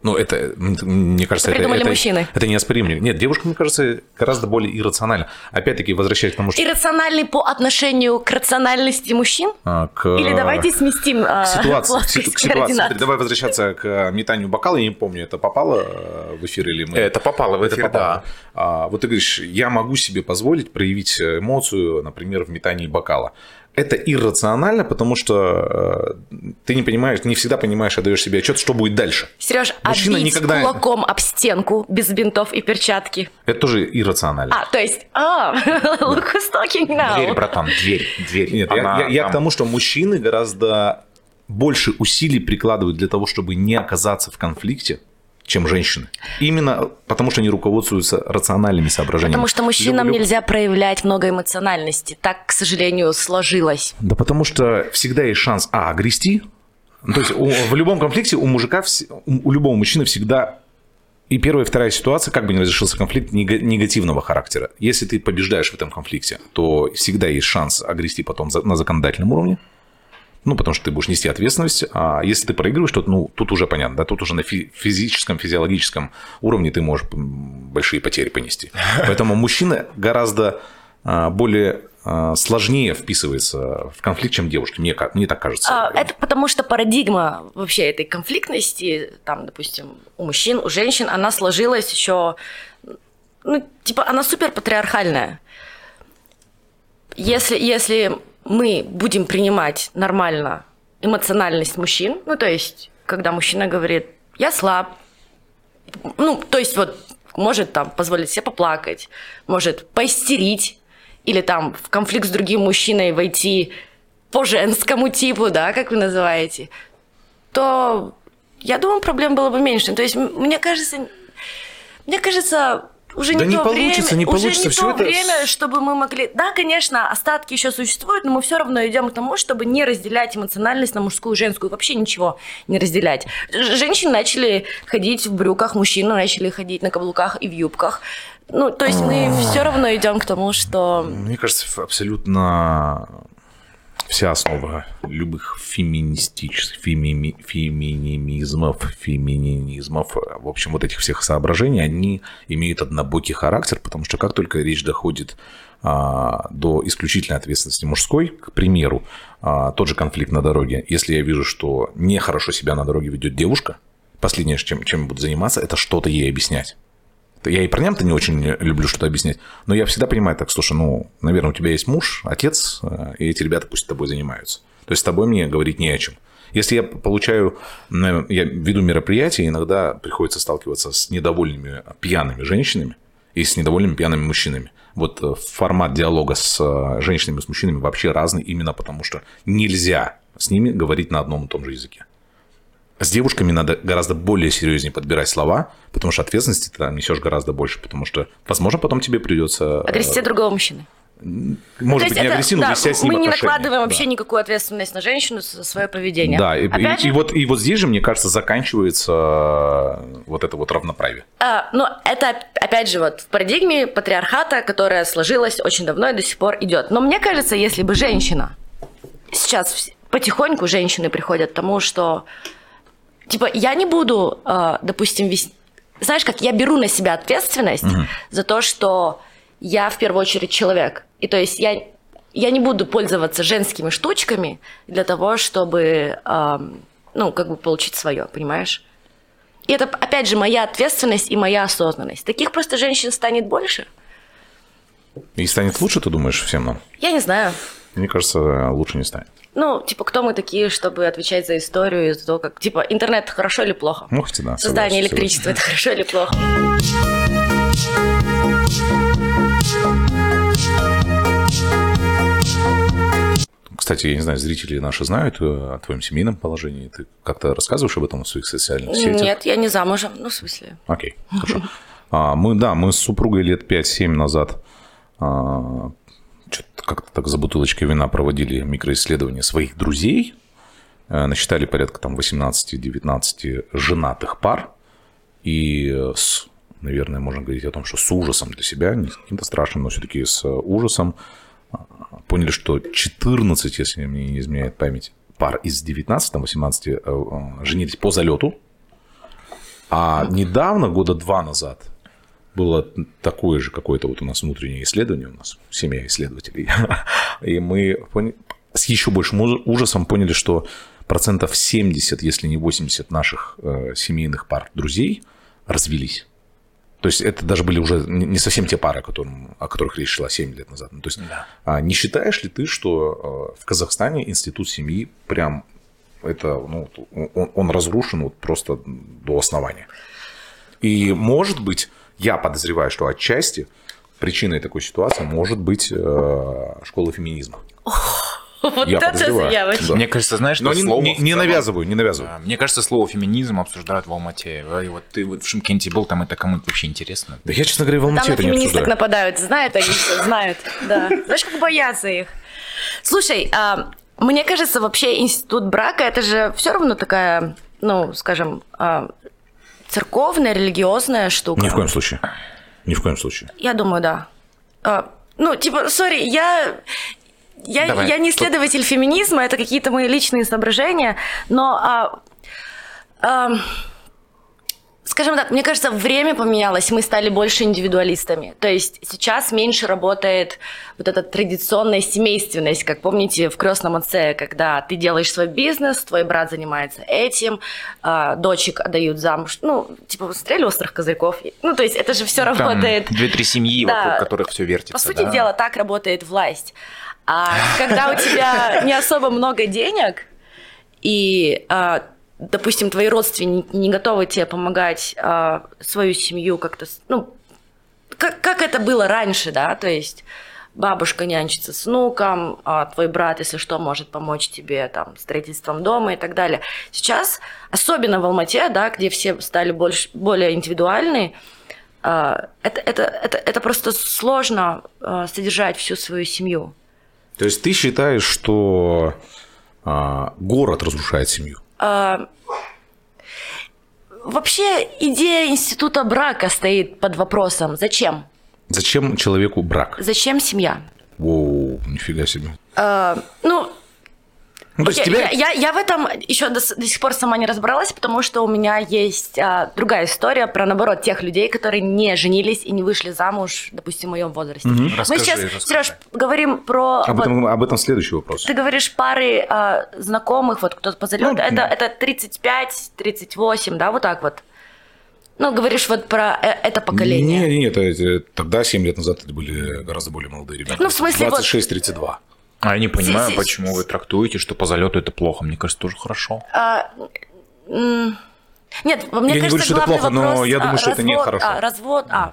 Ну, это, мне кажется, это, придумали это, мужчины. это неоспоримо. Нет, девушка, мне кажется, гораздо более иррациональна. Опять-таки, возвращаясь к тому, что... Иррациональный по отношению к рациональности мужчин? а, к, Или давайте сместим а, к ситуации, к ситу- к ситуации. Смотри, давай возвращаться к метанию бокала. Я не помню, это попало э, в эфир или мы... Это попало в Это эфир, попало. да. А, вот ты говоришь, я могу себе позволить проявить эмоцию, например, в метании бокала. Это иррационально, потому что э, ты не понимаешь, не всегда понимаешь, отдаешь себе отчет, что будет дальше. Сереж, Мужчина обить никогда- кулаком об стенку без бинтов и перчатки. Это тоже иррационально. А, то есть, а, look who's talking now. Дверь, братан, дверь, дверь. Нет, я, Она я- я к там- тому, что мужчины гораздо больше усилий прикладывают для того, чтобы не оказаться в конфликте, чем женщины. Именно потому, что они руководствуются рациональными соображениями. Потому что мужчинам люб- нельзя проявлять много эмоциональности. Так, к сожалению, сложилось. Да потому что всегда есть шанс, а, огрести. Ну, то есть в любом конфликте у мужика, у, любого мужчины всегда И первая и вторая ситуация, как бы не разрешился конфликт нега- негативного характера. Если ты побеждаешь в этом конфликте, то всегда есть шанс огрести потом на законодательном уровне. Ну, потому что ты будешь нести ответственность. А если ты проигрываешь, то ну, тут уже понятно, да, тут уже на фи- физическом, физиологическом уровне ты можешь большие потери понести. Поэтому мужчина гораздо а, более а, сложнее вписывается в конфликт, чем девушки. Мне, мне так кажется. А, Это потому что парадигма вообще этой конфликтности, там, допустим, у мужчин, у женщин, она сложилась еще, ну, типа, она супер патриархальная. Если, если мы будем принимать нормально эмоциональность мужчин, ну, то есть, когда мужчина говорит, я слаб, ну, то есть, вот, может там позволить себе поплакать, может поистерить, или там в конфликт с другим мужчиной войти по женскому типу, да, как вы называете, то я думаю, проблем было бы меньше. То есть, мне кажется, мне кажется, уже Да не, не то получится, время, не уже получится, не всё то это время, чтобы мы могли. Да, конечно, остатки еще существуют, но мы все равно идем к тому, чтобы не разделять эмоциональность на мужскую и женскую, вообще ничего не разделять. Женщины начали ходить в брюках, мужчины начали ходить на каблуках и в юбках. Ну, то есть мы все равно идем к тому, что Мне кажется, абсолютно вся основа любых феминистических, фемими- феминизмов, феминизмов, в общем, вот этих всех соображений, они имеют однобокий характер, потому что как только речь доходит а, до исключительной ответственности мужской, к примеру, а, тот же конфликт на дороге, если я вижу, что нехорошо себя на дороге ведет девушка, последнее, чем, чем я буду заниматься, это что-то ей объяснять. Я и парням-то не очень люблю что-то объяснять, но я всегда понимаю так, слушай, ну, наверное, у тебя есть муж, отец, э, и эти ребята пусть тобой занимаются. То есть с тобой мне говорить не о чем. Если я получаю, наверное, я веду мероприятия, иногда приходится сталкиваться с недовольными пьяными женщинами и с недовольными пьяными мужчинами. Вот э, формат диалога с э, женщинами, с мужчинами вообще разный, именно потому что нельзя с ними говорить на одном и том же языке. С девушками надо гораздо более серьезнее подбирать слова, потому что ответственности ты там несешь гораздо больше, потому что, возможно, потом тебе придется... э, агрессия другого мужчины. Может быть, не это- агрессивно, да, вести с ним Мы не отношения. накладываем Да. вообще никакую ответственность на женщину за свое поведение. Да, и, Опять и- и же, вот, и вот здесь же, мне кажется, заканчивается э, вот это вот равноправие. а, но это опять же вот в парадигме патриархата, которая сложилась очень давно и до сих пор идет. Но мне кажется, если бы женщина сейчас потихоньку женщины приходят к тому, что типа я не буду, э, допустим, вести знаешь, как я беру на себя ответственность за то, что я в первую очередь человек. И то есть я, я не буду пользоваться женскими штучками для того, чтобы, эм, ну, как бы получить свое, понимаешь? И это, опять же, моя ответственность и моя осознанность. Таких просто женщин станет больше. И станет лучше, ты думаешь, всем нам? Я не знаю. Мне кажется, лучше не станет. Ну, типа, кто мы такие, чтобы отвечать за историю за то, как... Типа, интернет хорошо или плохо? Ну, хоть да. Создание согласен, электричества это хорошо или плохо? Кстати, я не знаю, зрители наши знают э, о твоем семейном положении. Ты как-то рассказываешь об этом в своих социальных сетях? Нет, я не замужем. Ну, в смысле. Окей, хорошо. А, мы, да, мы с супругой лет 5-7 назад а, что-то как-то так за бутылочкой вина проводили микроисследования своих друзей. Э, Насчитали порядка там 18-19 женатых пар. И с, наверное, можно говорить о том, что с ужасом для себя, не с каким-то страшным, но все-таки с ужасом а, поняли, что 14, если мне не изменяет память, пар из 19, там 18 э, э, женились по залету, а недавно, года два назад, было такое же какое-то вот у нас внутреннее исследование, у нас семья исследователей, и мы с еще большим уж- ужасом поняли, что процентов 70, если не 80 наших э, семейных пар друзей развелись. То есть это даже были уже не совсем те пары, о, котором, о которых речь шла 7 лет назад. Ну, то есть а не считаешь ли ты, что э, в Казахстане институт семьи прям это, ну, он, он разрушен вот просто до основания? И, может быть, я подозреваю, что отчасти причиной такой ситуации может быть э, школа феминизма. Вот Я это подозреваю. заявочка. Да. Мне кажется, знаешь, Но что не, слово не- не навязываю, не навязываю. Мне кажется, слово феминизм обсуждают в Алмате. И вот ты вот в Шимкенте был, там это кому-то вообще интересно. Да я, честно говоря, в Там Алмате это не феминисток обсуждаю. нападают, знают они все, знают, да. Знаешь, как боятся их. Слушай, а, мне кажется, вообще институт брака, это же все равно такая, ну, скажем, а, церковная, религиозная штука. Ни в коем случае. Ни в коем случае. Я думаю, да. А, ну, типа, сори, я, я, Давай. я не исследователь феминизма, это какие-то мои личные соображения, но, а, а, скажем так, мне кажется, время поменялось, мы стали больше индивидуалистами. То есть сейчас меньше работает вот эта традиционная семейственность, как помните в «Крестном отце», когда ты делаешь свой бизнес, твой брат занимается этим, а, дочек отдают замуж. Ну, типа, вы смотрели «Острых козырьков»? Ну, то есть это же все Там работает... две-три семьи, Да. вокруг которых все вертится. По сути да. дела, так работает власть. А когда у тебя не особо много денег, и, а, допустим, твои родственники не готовы тебе помогать а, свою семью как-то, ну, как, как это было раньше, да, то есть бабушка нянчится с внуком, а твой брат, если что, может помочь тебе там строительством дома и так далее. Сейчас, особенно в Алмате, да, где все стали больше, более индивидуальны, а, это, это, это, это просто сложно а, содержать всю свою семью. То есть ты считаешь, что а, город разрушает семью? А, Вообще идея института брака стоит под вопросом. Зачем? Зачем человеку брак? Зачем семья? Воу, нифига себе. А, ну, Ну, то есть я, тебя... я- я- я в этом еще до, до сих пор сама не разобралась, потому что у меня есть а, другая история про, наоборот, тех людей, которые не женились и не вышли замуж, допустим, в моем возрасте. Мы Расскажи, сейчас, расскажи. Сереж, говорим про... Об вот, этом, об этом следующий вопрос. Ты говоришь пары а, знакомых, вот кто-то по залету, Ну, это, это 35, 38, да, вот так вот. Ну, говоришь вот про э- это поколение. Не, не, это, это- тогда 7 лет назад это были гораздо более молодые ребята. Ну, в смысле, вот- 26-32. А я не понимаю, почему вы трактуете, что по залету это плохо. Мне кажется, тоже хорошо. А, нет, мне Я не кажется, говорю, что это плохо, но вопрос, я думаю, а, что это не развод- хорошо. А, развод, а.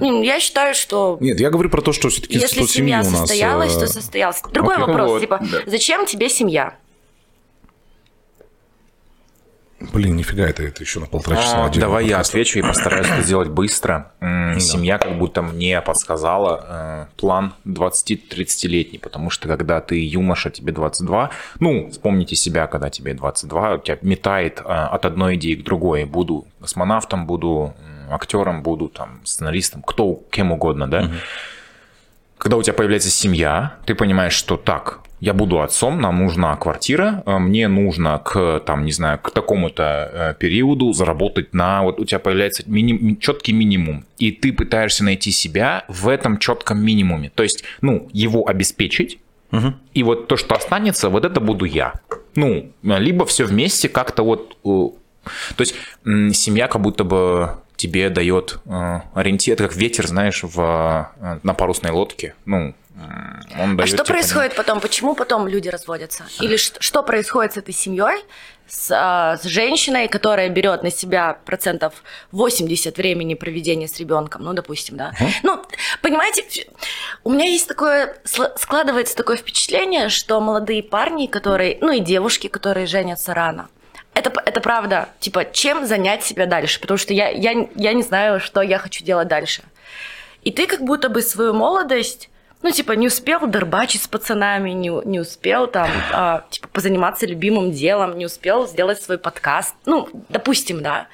М, Я считаю, что Нет, я говорю про то, что все-таки если институт семьи семья у нас... состоялась, э, то состоялась. Другой окей. вопрос, Вот, типа, да. зачем тебе семья? Блин, нифига, это, это еще на полтора часа. А, Давай я отвечу и постараюсь это сделать быстро. Семья как будто мне подсказала э, план 20-30-летний, потому что когда ты юноша, тебе 22, ну, вспомните себя, когда тебе 22, у тебя метает э, от одной идеи к другой. Буду космонавтом, буду актером, буду там сценаристом, кто, кем угодно, да? Когда у тебя появляется семья, ты понимаешь, что так, я буду отцом, нам нужна квартира, э, мне нужно к, там, не знаю, к такому-то э, периоду заработать на... Вот у тебя появляется миним, четкий минимум, и ты пытаешься найти себя в этом четком минимуме. То есть, ну, его обеспечить, и вот то, что останется, вот это буду я. Ну, либо все вместе как-то вот... э, То есть семья как будто бы тебе дает э, ориентир, это как ветер, знаешь, в, э, на парусной лодке. Ну, он А дает что тебе происходит потом? Почему потом люди разводятся? Или ш- что происходит с этой семьей, с, а, с женщиной, которая берет на себя процентов 80 времени проведения с ребенком, ну, допустим, да? Ну, понимаете, у меня есть такое, складывается такое впечатление, что молодые парни, которые, ну, и девушки, которые женятся рано, это, это правда, типа, чем занять себя дальше? Потому что я, я, я не знаю, что я хочу делать дальше. И ты как будто бы свою молодость, ну, типа, не успел дорбачить с пацанами, не, не успел там, а, типа, позаниматься любимым делом, не успел сделать свой подкаст. Ну, допустим, да.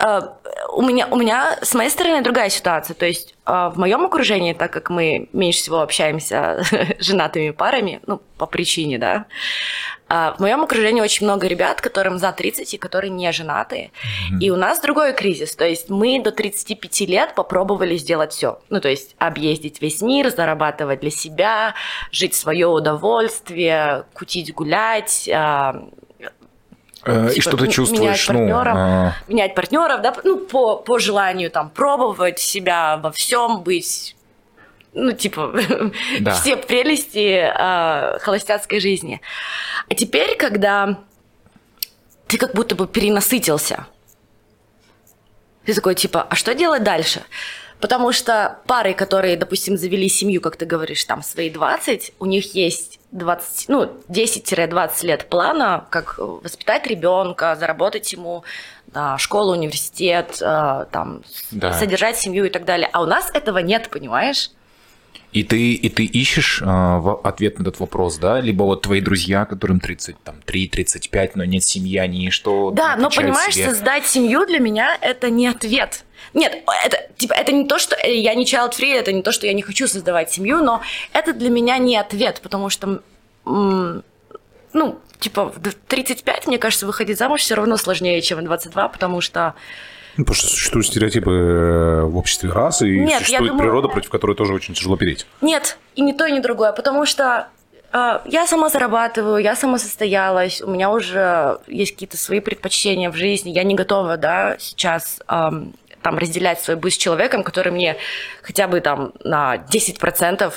А, у меня, у меня с моей стороны другая ситуация. То есть а, в моем окружении, так как мы меньше всего общаемся с женатыми парами, ну, по причине, да, а, в моем окружении очень много ребят, которым за 30 и которые не женаты. И у нас другой кризис. То есть мы до 35 лет попробовали сделать все. Ну, то есть объездить весь мир, зарабатывать для себя, жить свое удовольствие, кутить, гулять, а, Э, И типа, что ты м- чувствуешь, ну, менять партнеров, э, менять партнеров, да, ну, по, по желанию там пробовать себя во всем, быть, ну, типа, Да. все прелести э, холостяцкой жизни. А теперь, когда ты как будто бы перенасытился, ты такой, типа, а что делать дальше? Потому что пары, которые, допустим, завели семью, как ты говоришь, там, свои 20, у них есть 20, ну, 10-20 лет плана, как воспитать ребенка, заработать ему да, школу, университет, э, там, Да. содержать семью и так далее. А у нас этого нет, понимаешь? И ты, и ты ищешь э, ответ на этот вопрос, да? Либо вот твои друзья, которым 33-35, но нет семьи, они что? Да, но понимаешь, себе? создать семью для меня это не ответ. Нет, это, типа, это не то, что я не child free, это не то, что я не хочу создавать семью, но это для меня не ответ, потому что, ну, типа, в 35, мне кажется, выходить замуж все равно сложнее, чем в 22, потому что ну, потому что существуют стереотипы э, в обществе расы, и Нет, существует думаю... природа, против которой тоже очень тяжело переть. Нет, и не то, и не другое, потому что э, я сама зарабатываю, я сама состоялась, у меня уже есть какие-то свои предпочтения в жизни, я не готова, да, сейчас э, там разделять свой быт с человеком, который мне хотя бы там на 10%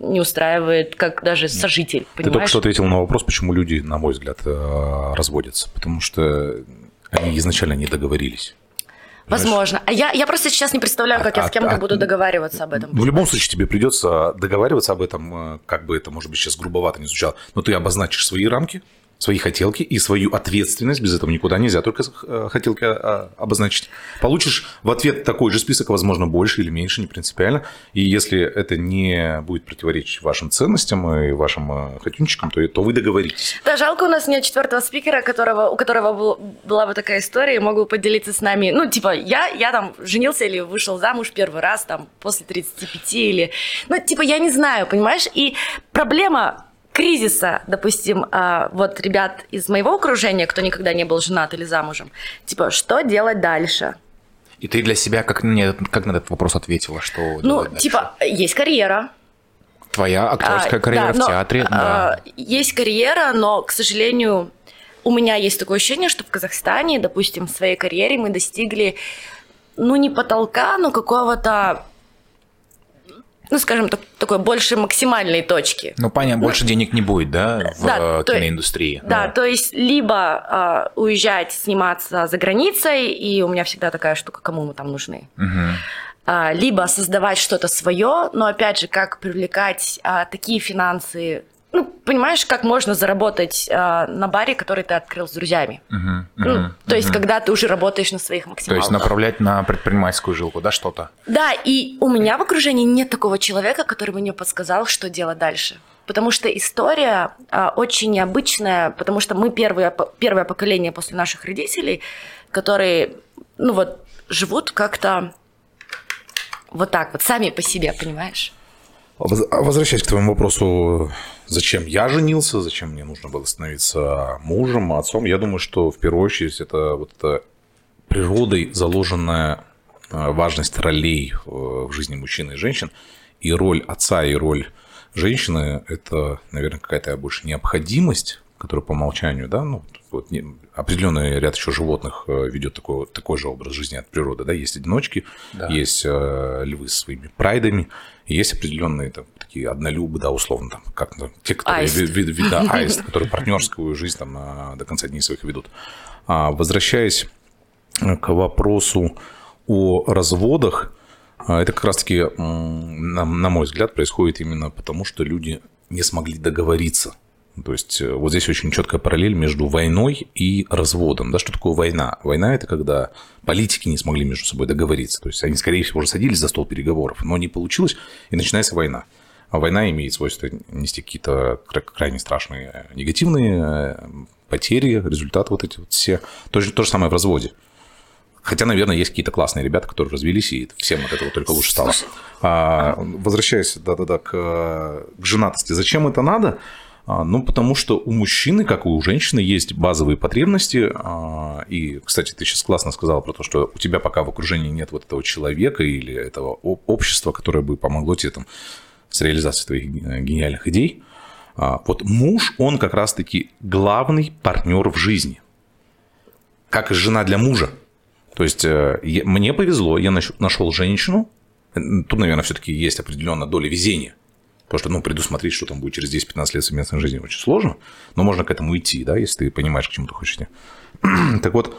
не устраивает, как даже сожитель, понимаешь? Ты только что ответил на вопрос, почему люди, на мой взгляд, э, разводятся. Потому что они изначально не договорились. Возможно. А я, я просто сейчас не представляю, как а, я с кем-то а, буду договариваться об этом. В любом случае тебе придется договариваться об этом, э, как бы это, может быть, сейчас грубовато не звучало, но ты обозначишь свои рамки, свои хотелки и свою ответственность. Без этого никуда нельзя, только э, хотелки а, обозначить. Получишь в ответ такой же список, возможно, больше или меньше, не принципиально. И если это не будет противоречить вашим ценностям и вашим э, хотюнчикам, то, то вы договоритесь. Да, жалко у нас нет четвертого спикера, которого, у которого был, была бы такая история, и могу поделиться с нами. Ну, типа, я, я там женился или вышел замуж первый раз там после 35 или... Ну, типа, я не знаю, понимаешь? И проблема кризиса, допустим, а, вот ребят из моего окружения, кто никогда не был женат или замужем, типа, что делать дальше? И ты для себя как, не, как на этот вопрос ответила, что Ну, типа, есть карьера. Твоя актерская а, карьера да, в но, театре, а, да. Есть карьера, но, к сожалению, у меня есть такое ощущение, что в Казахстане, допустим, в своей карьере мы достигли, ну, не потолка, но какого-то ну, скажем, так, такой больше максимальной точки. Ну, понятно, больше денег не будет, да, в да, киноиндустрии. То, да, ну. то есть либо э, уезжать, сниматься за границей, и у меня всегда такая штука, кому мы там нужны. Угу. А, либо создавать что-то свое, но опять же, как привлекать а, такие финансы ну, понимаешь, как можно заработать э, на баре, который ты открыл с друзьями. Uh-huh, uh-huh, ну, uh-huh. То есть, когда ты уже работаешь на своих максималках. То есть, направлять на предпринимательскую жилку, да, что-то? Да, и у меня в окружении нет такого человека, который бы мне подсказал, что делать дальше. Потому что история э, очень необычная, потому что мы первое, первое поколение после наших родителей, которые, ну вот, живут как-то вот так вот, сами по себе, понимаешь? Возвращаясь к твоему вопросу, зачем я женился, зачем мне нужно было становиться мужем, отцом, я думаю, что в первую очередь это вот это природой заложенная э, важность ролей в жизни мужчины и женщин, и роль отца, и роль женщины – это, наверное, какая-то больше необходимость, которая по умолчанию, да, ну, вот не, определенный ряд еще животных э, ведет такой, такой же образ жизни от природы, да, есть одиночки, да. есть э, львы со своими прайдами, есть определенные там, такие однолюбы, да, условно, там, как там, те, которые аист. Вид, вид, да, аист, которые партнерскую жизнь там э, до конца дней своих ведут. А, возвращаясь к вопросу о разводах, это как раз-таки, на, на мой взгляд, происходит именно потому, что люди не смогли договориться – то есть э, вот здесь очень четкая параллель между войной и разводом. Да, что такое война? Война – это когда политики не смогли между собой договориться. То есть они, скорее всего, уже садились за стол переговоров, но не получилось, и начинается война. А война имеет свойство нести какие-то крайне страшные э, негативные э, потери, результаты вот эти вот все. То же, то же самое в разводе. Хотя, наверное, есть какие-то классные ребята, которые развелись, и всем от этого только лучше стало. А, возвращаясь да-да-да, к, к женатости. Зачем это надо? А, ну, потому что у мужчины, как и у женщины, есть базовые потребности. А, и, кстати, ты сейчас классно сказала про то, что у тебя пока в окружении нет вот этого человека или этого общества, которое бы помогло тебе там с реализацией твоих гениальных идей. А, вот муж, он как раз-таки главный партнер в жизни. Как и жена для мужа. То есть э, мне повезло, я нашел женщину. Тут, наверное, все-таки есть определенная доля везения. Потому что, ну, предусмотреть, что там будет через 10-15 лет совместной жизни, очень сложно. Но можно к этому идти, да, если ты понимаешь, к чему ты хочешь идти. так вот,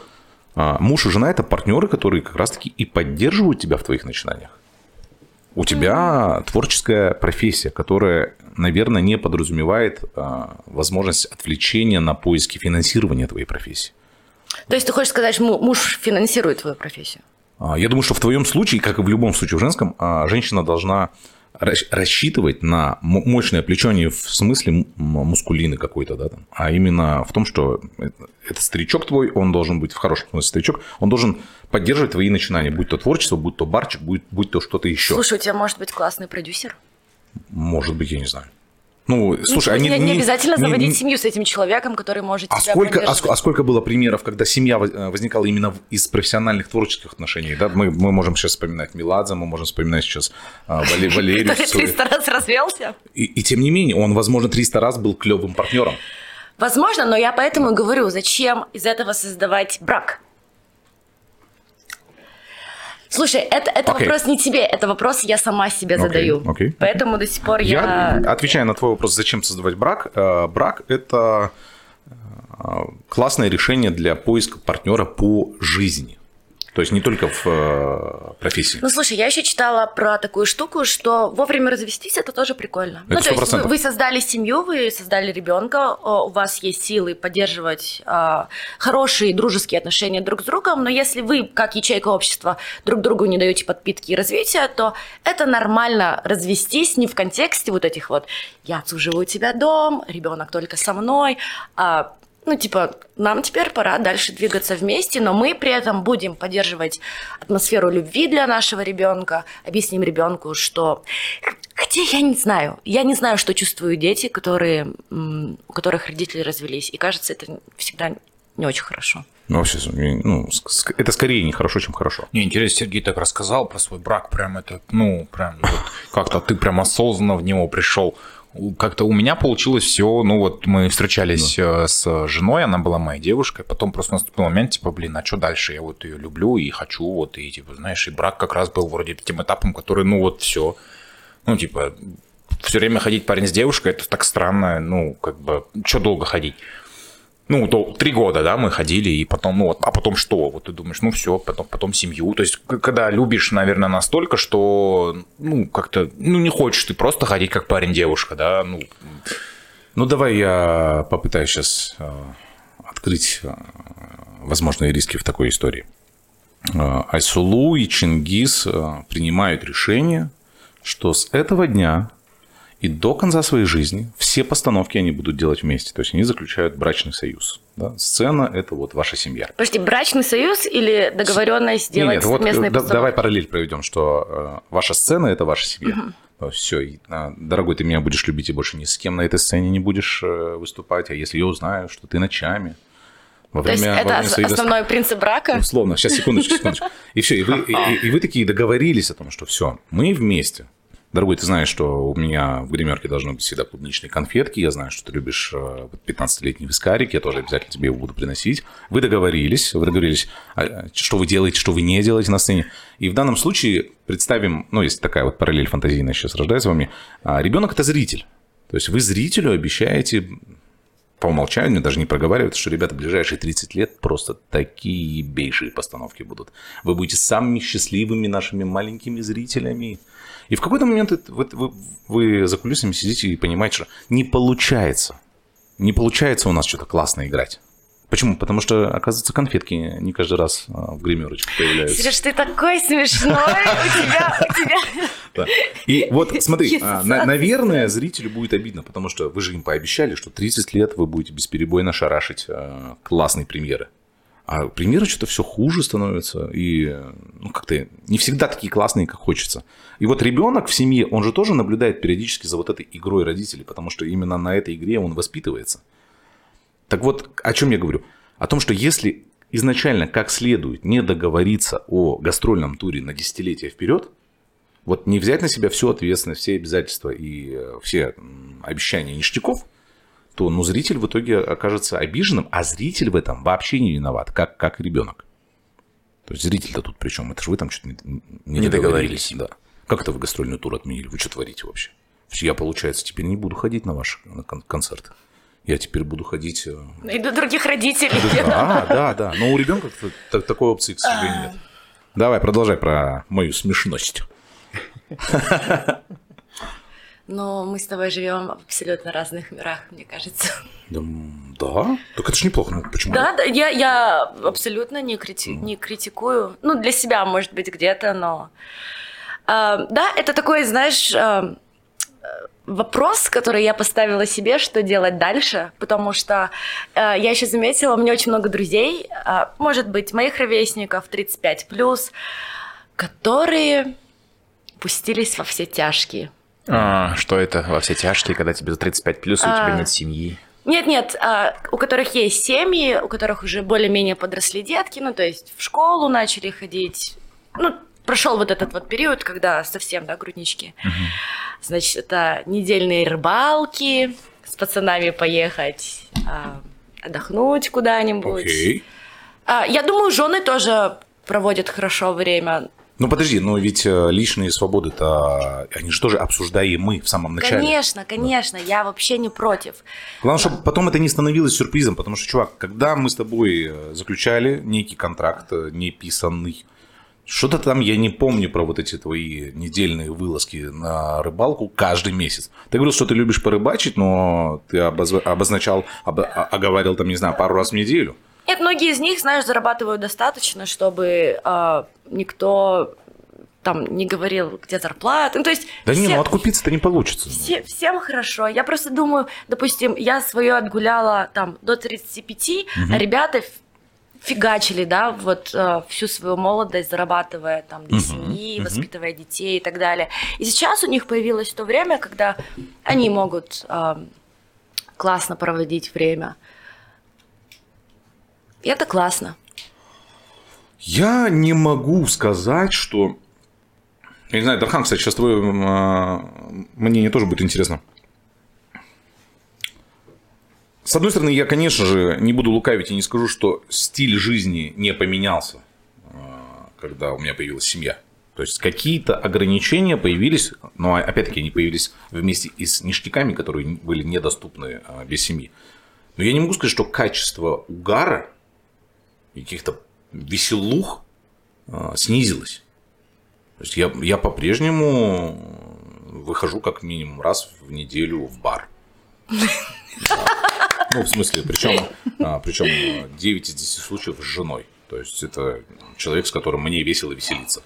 а, муж и жена – это партнеры, которые как раз-таки и поддерживают тебя в твоих начинаниях. У тебя творческая профессия, которая, наверное, не подразумевает а, возможность отвлечения на поиски финансирования твоей профессии. То есть ты хочешь сказать, что муж финансирует твою профессию? А, я думаю, что в твоем случае, как и в любом случае в женском, женщина должна рассчитывать на мощное плечо не в смысле мускулины какой-то, да, там, а именно в том, что этот старичок твой, он должен быть в хорошем смысле старичок, он должен поддерживать твои начинания, будь то творчество, будь то барчик, будь, будь то что-то еще. Слушай, у тебя может быть классный продюсер? Может быть, я не знаю. Ну, слушай, они не, не, не обязательно не, заводить не, семью с этим человеком, который может а тебя сколько, а, а сколько было примеров, когда семья э, возникала именно из профессиональных творческих отношений? Да? Мы, мы можем сейчас вспоминать Меладзе, мы можем вспоминать сейчас а, Валерию. Который 300 раз развелся. И, и тем не менее, он, возможно, 300 раз был клевым партнером. Возможно, но я поэтому говорю, зачем из этого создавать брак? Слушай, это, это okay. вопрос не тебе, это вопрос я сама себе okay. задаю. Okay. Поэтому до сих пор я... я... Отвечая на твой вопрос, зачем создавать брак, э, брак – это э, классное решение для поиска партнера по жизни. То есть не только в э, профессии. Ну, слушай, я еще читала про такую штуку, что вовремя развестись это тоже прикольно. Это ну, то есть вы, вы создали семью, вы создали ребенка, у вас есть силы поддерживать э, хорошие дружеские отношения друг с другом, но если вы, как ячейка общества, друг другу не даете подпитки и развития, то это нормально развестись не в контексте вот этих вот «я отсуживаю тебя дом», «ребенок только со мной», а ну, типа, нам теперь пора дальше двигаться вместе, но мы при этом будем поддерживать атмосферу любви для нашего ребенка, объясним ребенку, что... Хотя я не знаю, я не знаю, что чувствуют дети, которые, у которых родители развелись, и кажется, это всегда не очень хорошо. Ну, вообще, ну, это скорее не хорошо, чем хорошо. Не, интересно, Сергей так рассказал про свой брак, прям это, ну, прям вот как-то ты прям осознанно в него пришел как-то у меня получилось все, ну вот мы встречались да. Э, с женой, она была моей девушкой, потом просто наступил момент, типа, блин, а что дальше? Я вот ее люблю и хочу, вот, и типа, знаешь, и брак как раз был вроде таким этапом, который, ну вот, все, ну типа, все время ходить парень с девушкой, это так странно, ну, как бы, что долго ходить? Ну, то, три года, да, мы ходили, и потом, ну, а потом что? Вот ты думаешь, ну, все, потом, потом семью. То есть, когда любишь, наверное, настолько, что, ну, как-то, ну, не хочешь ты просто ходить как парень-девушка, да, ну. Ну, давай я попытаюсь сейчас э, открыть э, возможные риски в такой истории. Э, Айсулу и Чингис принимают решение, что с этого дня и до конца своей жизни все постановки они будут делать вместе. То есть они заключают брачный союз. Да? Сцена – это вот ваша семья. Подожди, брачный союз или договоренность сделать Нет, вот, совместные да, Давай параллель проведем, что э, ваша сцена – это ваша семья. Угу. Все, и, а, дорогой, ты меня будешь любить и больше ни с кем на этой сцене не будешь э, выступать. А если я узнаю, что ты ночами во время, То есть это время союза... основной принцип брака? Условно, сейчас, секундочку, секундочку. И все, и вы, и, и вы такие договорились о том, что все, мы вместе – Дорогой, ты знаешь, что у меня в гримерке должны быть всегда клубничные конфетки. Я знаю, что ты любишь 15-летний э, вискарик. Я тоже обязательно тебе его буду приносить. Вы договорились, вы договорились, а, что вы делаете, что вы не делаете на сцене. И в данном случае представим, ну, есть такая вот параллель фантазийная сейчас рождается вами. Ребенок – это зритель. То есть вы зрителю обещаете по умолчанию, даже не проговаривают, что, ребята, ближайшие 30 лет просто такие бейшие постановки будут. Вы будете самыми счастливыми нашими маленькими зрителями. И в какой-то момент вы, вы, вы за кулисами сидите и понимаете, что не получается. Не получается у нас что-то классно играть. Почему? Потому что, оказывается, конфетки не каждый раз а, в гримерочке появляются. Сереж, ты такой смешной, у тебя... У тебя... И вот смотри, а, наверное, зрителю будет обидно, потому что вы же им пообещали, что 30 лет вы будете бесперебойно шарашить а, классные премьеры. А примеры что-то все хуже становятся, и ну, как-то не всегда такие классные, как хочется. И вот ребенок в семье, он же тоже наблюдает периодически за вот этой игрой родителей, потому что именно на этой игре он воспитывается. Так вот, о чем я говорю? О том, что если изначально как следует не договориться о гастрольном туре на десятилетия вперед, вот не взять на себя всю ответственность, все обязательства и э, все обещания ништяков – то ну, зритель в итоге окажется обиженным, а зритель в этом вообще не виноват, как, как ребенок. То есть зритель-то тут при чем? Это же вы там что-то не, не, не договорились. договорились. Да. Как это вы гастрольный тур отменили? Вы что творите вообще? Я, получается, теперь не буду ходить на ваши на концерты. Я теперь буду ходить... Э, И до других родителей. Да, да, да. Но у ребенка такой опции, к сожалению, нет. Давай, продолжай про мою смешность. Но мы с тобой живем в абсолютно разных мирах, мне кажется. Да, да? Так это же неплохо. Ну, почему? Да, да я, я абсолютно не, крити- не критикую. Ну, для себя, может быть, где-то, но... А, да, это такой, знаешь, а, вопрос, который я поставила себе, что делать дальше, потому что э, я еще заметила, у меня очень много друзей, э, может быть, моих ровесников 35 плюс, которые пустились во все тяжкие. А, что это во все тяжкие, когда тебе за 35 плюс, у тебя А. нет семьи? Нет, нет, а, у которых есть семьи, у которых уже более-менее подросли детки, ну, то есть в школу начали ходить. Ну, прошел вот этот вот период, когда совсем, да, груднички. Значит, это недельные рыбалки, с пацанами поехать а, отдохнуть куда-нибудь. Окей. А, я думаю, жены тоже проводят хорошо время. Ну подожди, но ведь э, личные свободы-то, они же тоже обсуждаемы в самом начале. Конечно, конечно, я вообще не против. Главное, чтобы потом это не становилось сюрпризом, потому что, чувак, когда мы с тобой э, заключали некий контракт, э, неписанный, что-то там я не помню про вот эти твои недельные вылазки на рыбалку каждый месяц. Ты говорил, что ты любишь порыбачить, но ты обозначал, об- оговаривал там, не знаю, пару раз в неделю. Нет, многие из них, знаешь, зарабатывают достаточно, чтобы а, никто там не говорил, где зарплата. Ну, то есть Да не, все- ну откупиться-то не получится. все- всем хорошо. Я просто думаю, допустим, я свое отгуляла там до 35, а ребята фигачили, да, вот э, всю свою молодость, зарабатывая там для семьи, воспитывая детей и так далее. И сейчас у них появилось то время, когда они могут э, классно проводить время. Это классно. Я не могу сказать, что... Я не знаю, Дархан, кстати, сейчас твое а, мнение тоже будет интересно. С одной стороны, я, конечно же, не буду лукавить и не скажу, что стиль жизни не поменялся, а, когда у меня появилась семья. То есть какие-то ограничения появились, но опять-таки они появились вместе и с ништяками, которые были недоступны а, без семьи. Но я не могу сказать, что качество угара и каких-то веселух а, снизилось. То есть я, я по-прежнему выхожу как минимум раз в неделю в бар. Ну, в смысле, причем, причем 9 из 10 случаев с женой. То есть это человек, с которым мне весело веселиться.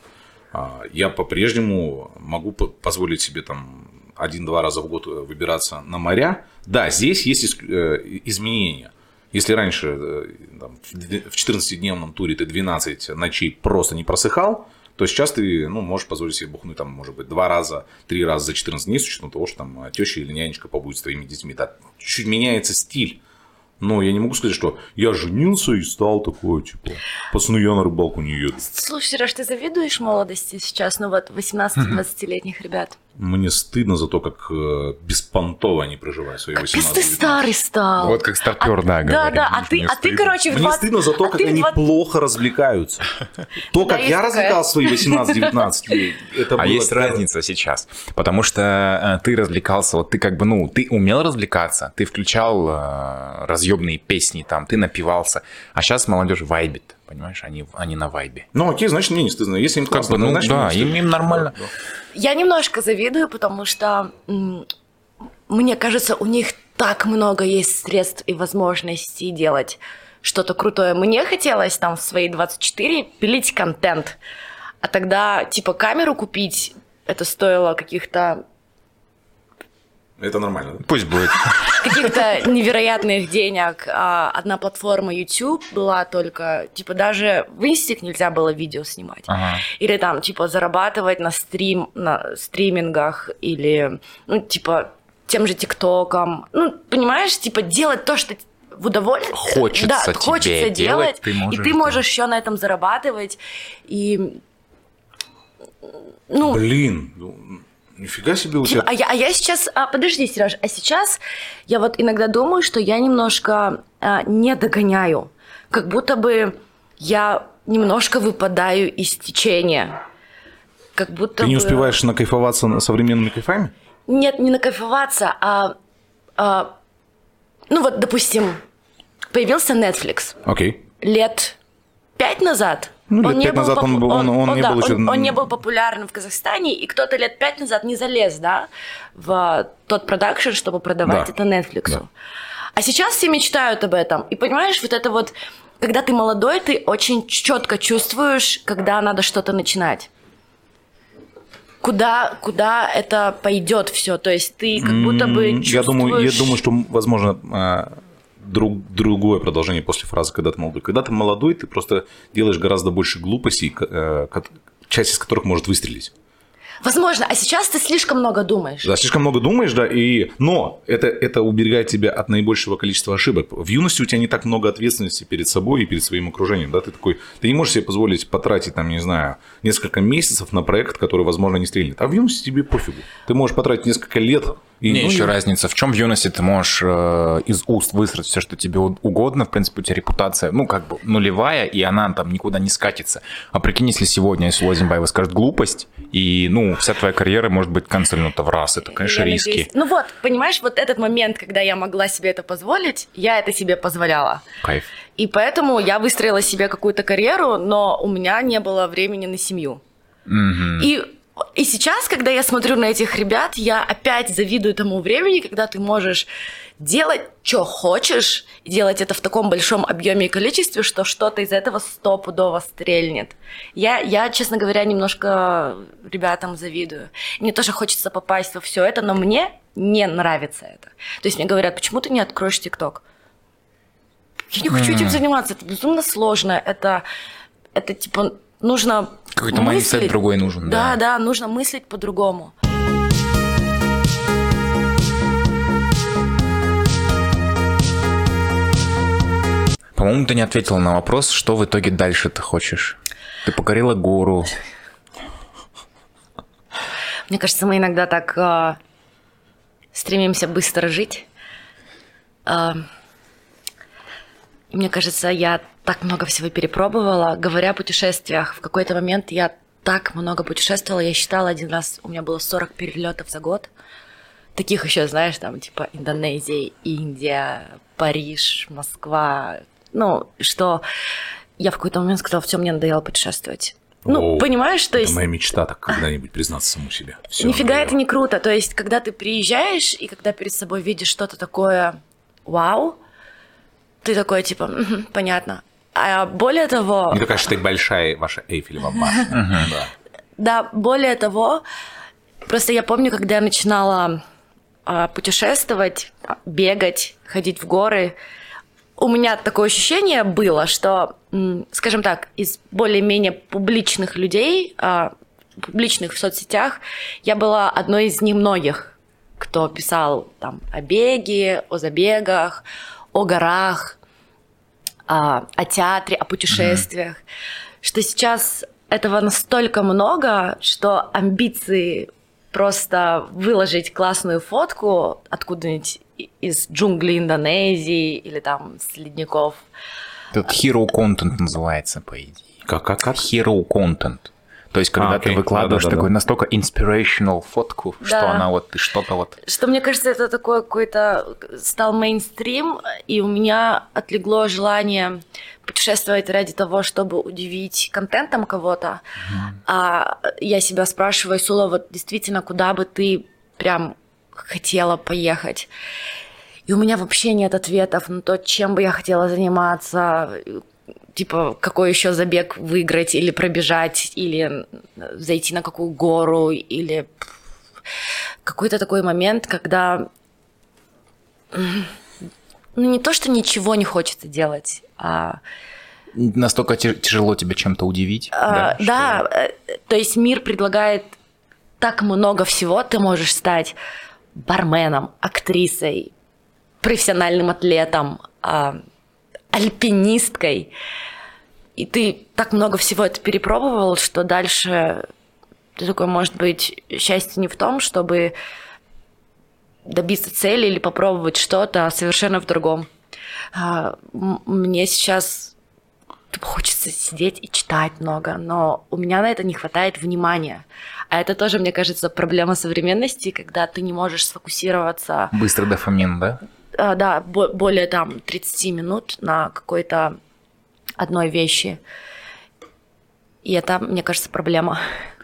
А, Я по-прежнему могу по- позволить себе там один-два раза в год выбираться на моря. Да, здесь есть э, изменения. Если раньше э, там, в д- в 14-дневном туре ты 12 ночей просто не просыхал, то сейчас ты ну, можешь позволить себе бухнуть там, может быть, два раза, три раза за 14 дней, с учетом того, что там теща или нянечка побудет с твоими детьми. Да, чуть-чуть меняется стиль. Но я не могу сказать, что я женился и стал такой, типа, пацаны, я на рыбалку не еду. Слушай, Сереж, ты завидуешь молодости сейчас, ну вот 18-20-летних ребят? Мне стыдно за то, как э, беспонтово они проживают свои Капец 18 ты старый стал. Вот как стартер, да, Да, говорит. да, а ты, Мне а ты, короче, в Мне 20... стыдно за то, а как они 20 плохо развлекаются. То, Да, как я развлекал свои 18-19 лет, это А есть разница сейчас, потому что э, ты развлекался, вот ты как бы, ну, ты умел развлекаться, ты включал э, разъемные песни там, ты напивался, а сейчас молодежь вайбит, понимаешь, они, они на вайбе. Ну, окей, значит, мне не стыдно. Если им Как классно, бы, ну значит, да, им, им нормально. Я немножко завидую, потому что мне кажется, у них так много есть средств и возможностей делать что-то крутое. Мне хотелось там в свои 24 пилить контент. А тогда, типа, камеру купить, это стоило каких-то Это нормально, да? Пусть будет. каких-то невероятных денег. А одна платформа YouTube была только, типа, даже в Инстик нельзя было видео снимать. Ага. Или там, типа, зарабатывать на стрим, на стримингах, или, ну, типа, тем же ТикТоком. Ну, понимаешь, типа, делать то, что в удовольствие. Хочется да, тебе хочется делать, делать, ты и можешь, ты да. можешь еще на этом зарабатывать. И, ну, Блин, ну, нифига себе у тебя. а, я, а я сейчас, а, подожди, Сереж, а сейчас я вот иногда думаю, что я немножко а, не догоняю, как будто бы я немножко выпадаю из течения, как будто Ты не бы- успеваешь накайфоваться на современными кайфами? Нет, не накайфоваться, а, а, ну вот, допустим, появился Netflix Окей. лет пять назад. Ну, лет пять назад он был- он- он не да, был еще- он, он не был популярен в Казахстане, и кто-то лет пять назад не залез, да, в тот продакшн, чтобы продавать Да. это Netflix. Да. А сейчас все мечтают об этом. И понимаешь, вот это вот, когда ты молодой, ты очень четко чувствуешь, когда надо что-то начинать. куда, куда это пойдет все. То есть ты как будто бы чувствуешь... Я думаю, я думаю, что, возможно, а, друг, другое продолжение после фразы «когда ты молодой». Когда ты молодой, ты просто делаешь гораздо больше глупостей, э, часть из которых может выстрелить. Возможно, а сейчас ты слишком много думаешь. Да, слишком много думаешь, да, и... но это, это уберегает тебя от наибольшего количества ошибок. В юности у тебя не так много ответственности перед собой и перед своим окружением, да, ты такой, ты не можешь себе позволить потратить, там, не знаю, несколько месяцев на проект, который, возможно, не стрельнет. А в юности тебе пофигу. Ты можешь потратить несколько лет. И, Не, ну, еще и- разница. В чем в юности ты можешь э, из уст высрать все, что тебе угодно. В принципе, у тебя репутация, ну, как бы нулевая, и она там никуда не скатится. А прикинь, если сегодня, если Лозенбаева скажет глупость, и, ну, вся твоя карьера может быть канцельнута в раз. Это, конечно, Я риски. надеюсь- Ну вот, понимаешь, вот этот момент, когда я могла себе это позволить, я это себе позволяла. Кайф. И поэтому я выстроила себе какую-то карьеру, но у меня не было времени на семью. Мгм. И, и сейчас, когда я смотрю на этих ребят, я опять завидую тому времени, когда ты можешь делать, что хочешь, и делать это в таком большом объеме и количестве, что что-то из этого стопудово стрельнет. Я, я, честно говоря, немножко ребятам завидую. Мне тоже хочется попасть во все это, но мне не нравится это. То есть мне говорят, почему ты не откроешь ТикТок? Я не хочу этим заниматься, это безумно сложно, это, это типа нужно Какой-то мыслить. другой нужен, да. Да, да, нужно мыслить по-другому. По-моему, ты не ответила на вопрос, что в итоге дальше ты хочешь. Ты покорила гору. Мне кажется, мы иногда так а, стремимся быстро жить. И мне кажется, я так много всего перепробовала. Говоря о путешествиях, в какой-то момент я так много путешествовала. Я считала один раз, у меня было 40 перелетов за год. Таких еще, знаешь, там типа Индонезия, Индия, Париж, Москва. Ну, что я в какой-то момент сказала, все, мне надоело путешествовать. Ну, Оу, понимаешь, что Это есть... моя мечта так когда-нибудь признаться саму себе. Всё, Нифига надоело. это не круто. То есть, когда ты приезжаешь, и когда перед собой видишь что-то такое вау, ты такой, типа, «Мгм, понятно. А более того, Не такая, что ты большая ваша Эйфелева башня. Да. более того, просто я помню, когда я начинала а, путешествовать, а, бегать, ходить в горы, у меня такое ощущение было, что, скажем так, из более-менее публичных людей, а, публичных в соцсетях, я была одной из немногих, кто писал там о беге, о забегах, о горах, а, о театре, о путешествиях, что сейчас этого настолько много, что амбиции просто выложить классную фотку откуда-нибудь из джунглей Индонезии или там с ледников. Тут hero content называется, по идее. Как, как, как? Hero content. То есть, когда А, ты окей. выкладываешь Да-да-да-да. такой настолько inspirational фотку, что Да. она вот, ты что-то вот... Что мне кажется, это такой какой-то стал мейнстрим, и у меня отлегло желание путешествовать ради того, чтобы удивить контентом кого-то. А я себя спрашиваю, Сула, вот действительно, куда бы ты прям хотела поехать? И у меня вообще нет ответов на то, чем бы я хотела заниматься, типа, какой еще забег выиграть или пробежать, или зайти на какую гору, или какой-то такой момент, когда ну не то, что ничего не хочется делать, а Настолько тяжело тебя чем-то удивить. а, что- да, э, то есть мир предлагает так много всего, ты можешь стать барменом, актрисой, профессиональным атлетом, а, альпинисткой. И ты так много всего это перепробовал, что дальше ты такой, может быть, счастье не в том, чтобы добиться цели или попробовать что-то, а совершенно в другом. А, Мне сейчас хочется сидеть и читать много, но у меня на это не хватает внимания. А это тоже, мне кажется, проблема современности, когда ты не можешь сфокусироваться, Быстрый дофамин, да? А, да, бо- более там 30 минут на какой-то одной вещи. И это, мне кажется, проблема.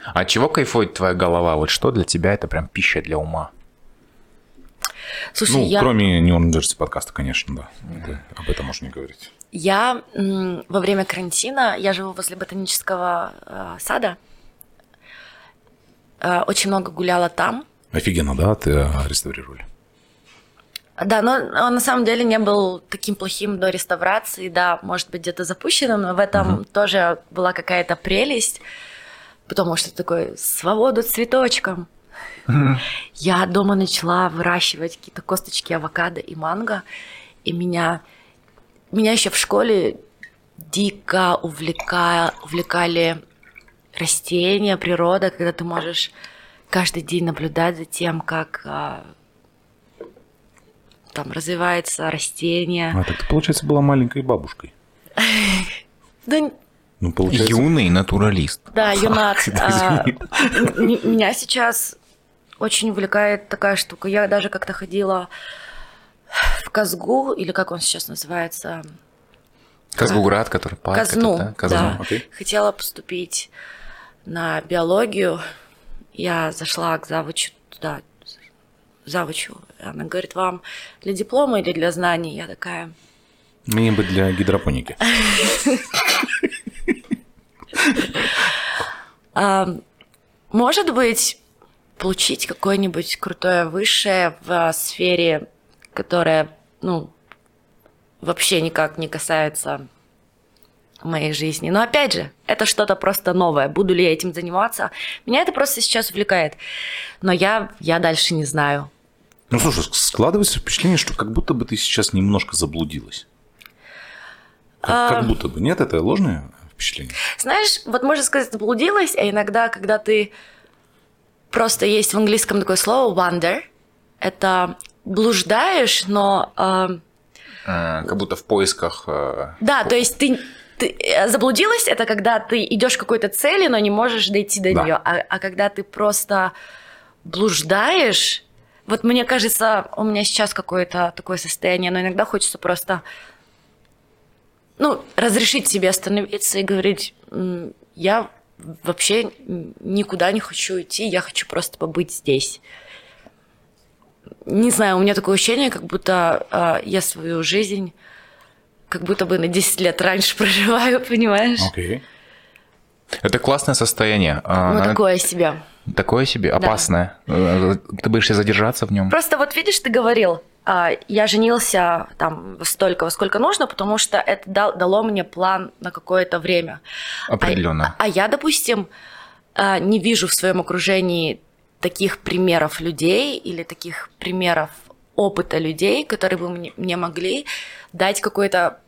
А чего кайфует твоя голова? Вот что для тебя это прям пища для ума? Слушай, Ну, я... кроме New Orleans Jersey подкаста, конечно, да. Это- об этом можно не говорить. Я во время карантина, я живу возле ботанического э, сада, э, очень много гуляла там. Офигенно, да, ты э, реставрировали? Да, но он на самом деле не был таким плохим до реставрации, да, может быть, где-то запущенным, но в этом угу. тоже была какая-то прелесть, потому что такой свободу цветочком. Я дома начала выращивать какие-то косточки авокадо и манго, и меня, меня еще в школе дико увлекали, увлекали растения, природа, когда ты можешь каждый день наблюдать за тем, как а, там развивается растение. А, так ты, получается, была маленькой бабушкой. Да ну, получается... Юный натуралист. Да, юнат. А, меня сейчас очень увлекает такая штука. Я даже как-то ходила в Казгу, или как он сейчас называется? Казгуград, который парк. Казну, это, да? Казну. да. Okay. Хотела поступить на биологию. Я зашла к завучу туда, завучу. Она говорит, вам для диплома или для знаний? Я такая... Мне бы для гидропоники. Может быть, получить какое-нибудь крутое высшее в сфере, которая, ну, вообще никак не касается моей жизни. Но опять же, это что-то просто новое. Буду ли я этим заниматься? Меня это просто сейчас увлекает. Но я, я дальше не знаю. Ну, слушай, складывается впечатление, что как будто бы ты сейчас немножко заблудилась. Как, а... как будто бы. Нет, это ложное впечатление? Знаешь, вот можно сказать, заблудилась, а иногда, когда ты просто есть в английском такое слово wonder, это блуждаешь, но... Э... А, как будто в поисках... Э... Да, то есть ты, ты э, заблудилась, это когда ты идешь к какой-то цели, но не можешь дойти до да. нее, а, а когда ты просто блуждаешь, вот мне кажется, у меня сейчас какое-то такое состояние, но иногда хочется просто ну, разрешить себе остановиться и говорить, я вообще никуда не хочу идти, я хочу просто побыть здесь. Не знаю, у меня такое ощущение, как будто э, я свою жизнь как будто бы на 10 лет раньше проживаю, понимаешь? Окей. Okay. Это классное состояние. А, ну, такое себе. Такое себе, опасное. Да. Ты боишься задержаться в нем? Просто вот видишь, ты говорил, а, я женился там столько, во сколько нужно, потому что это дало мне план на какое-то время. Определенно. А, а я, допустим, а, не вижу в своем окружении таких примеров людей или таких примеров опыта людей, которые бы мне могли дать какой-то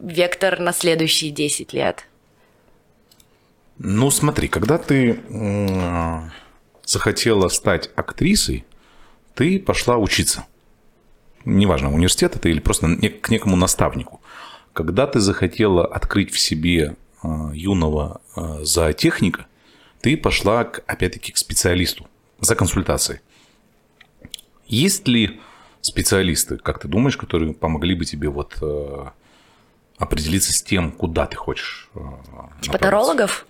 вектор на следующие 10 лет. Ну, смотри, когда ты захотела стать актрисой, ты пошла учиться. Неважно, университет это или просто к некому наставнику. Когда ты захотела открыть в себе а, юного а, зоотехника, ты пошла, опять-таки, к специалисту за консультацией. Есть ли специалисты, как ты думаешь, которые помогли бы тебе вот а, определиться с тем, куда ты хочешь? Типа тарологов?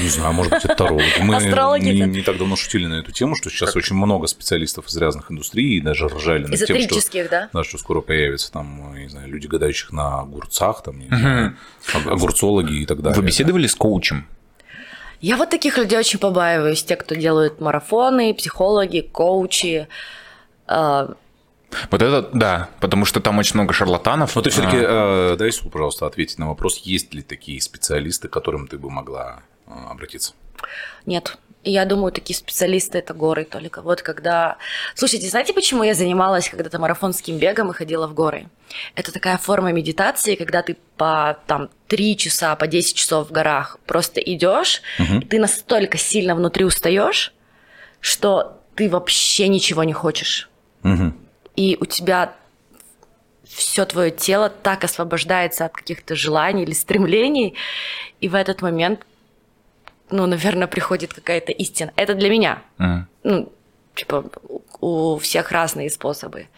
Не знаю, может быть, это тарологи. Мы Астрологи не, не так давно шутили на эту тему, что сейчас как? очень много специалистов из разных индустрий, и даже ржали над тем, что, да? Да, что скоро появятся там, не знаю, люди, гадающих на огурцах, там, не знаю, огурцологи и так далее. Вы беседовали с коучем? Я вот таких людей очень побаиваюсь, те, кто делают марафоны, психологи, коучи. Вот это да, потому что там очень много шарлатанов. Но ты все-таки а... э, дай, пожалуйста, ответить на вопрос, есть ли такие специалисты, к которым ты бы могла Э, обратиться? Нет. Я думаю, такие специалисты это горы только. Вот когда... Слушайте, знаете, почему я занималась когда-то марафонским бегом и ходила в горы? Это такая форма медитации, когда ты по там, 3 часа, по 10 часов в горах просто идешь, угу. и ты настолько сильно внутри устаешь, что ты вообще ничего не хочешь. Угу. И у тебя все твое тело так освобождается от каких-то желаний или стремлений, и в этот момент ну, наверное, приходит какая-то истина. Это для меня. Mm. Ну, типа, у всех разные способы.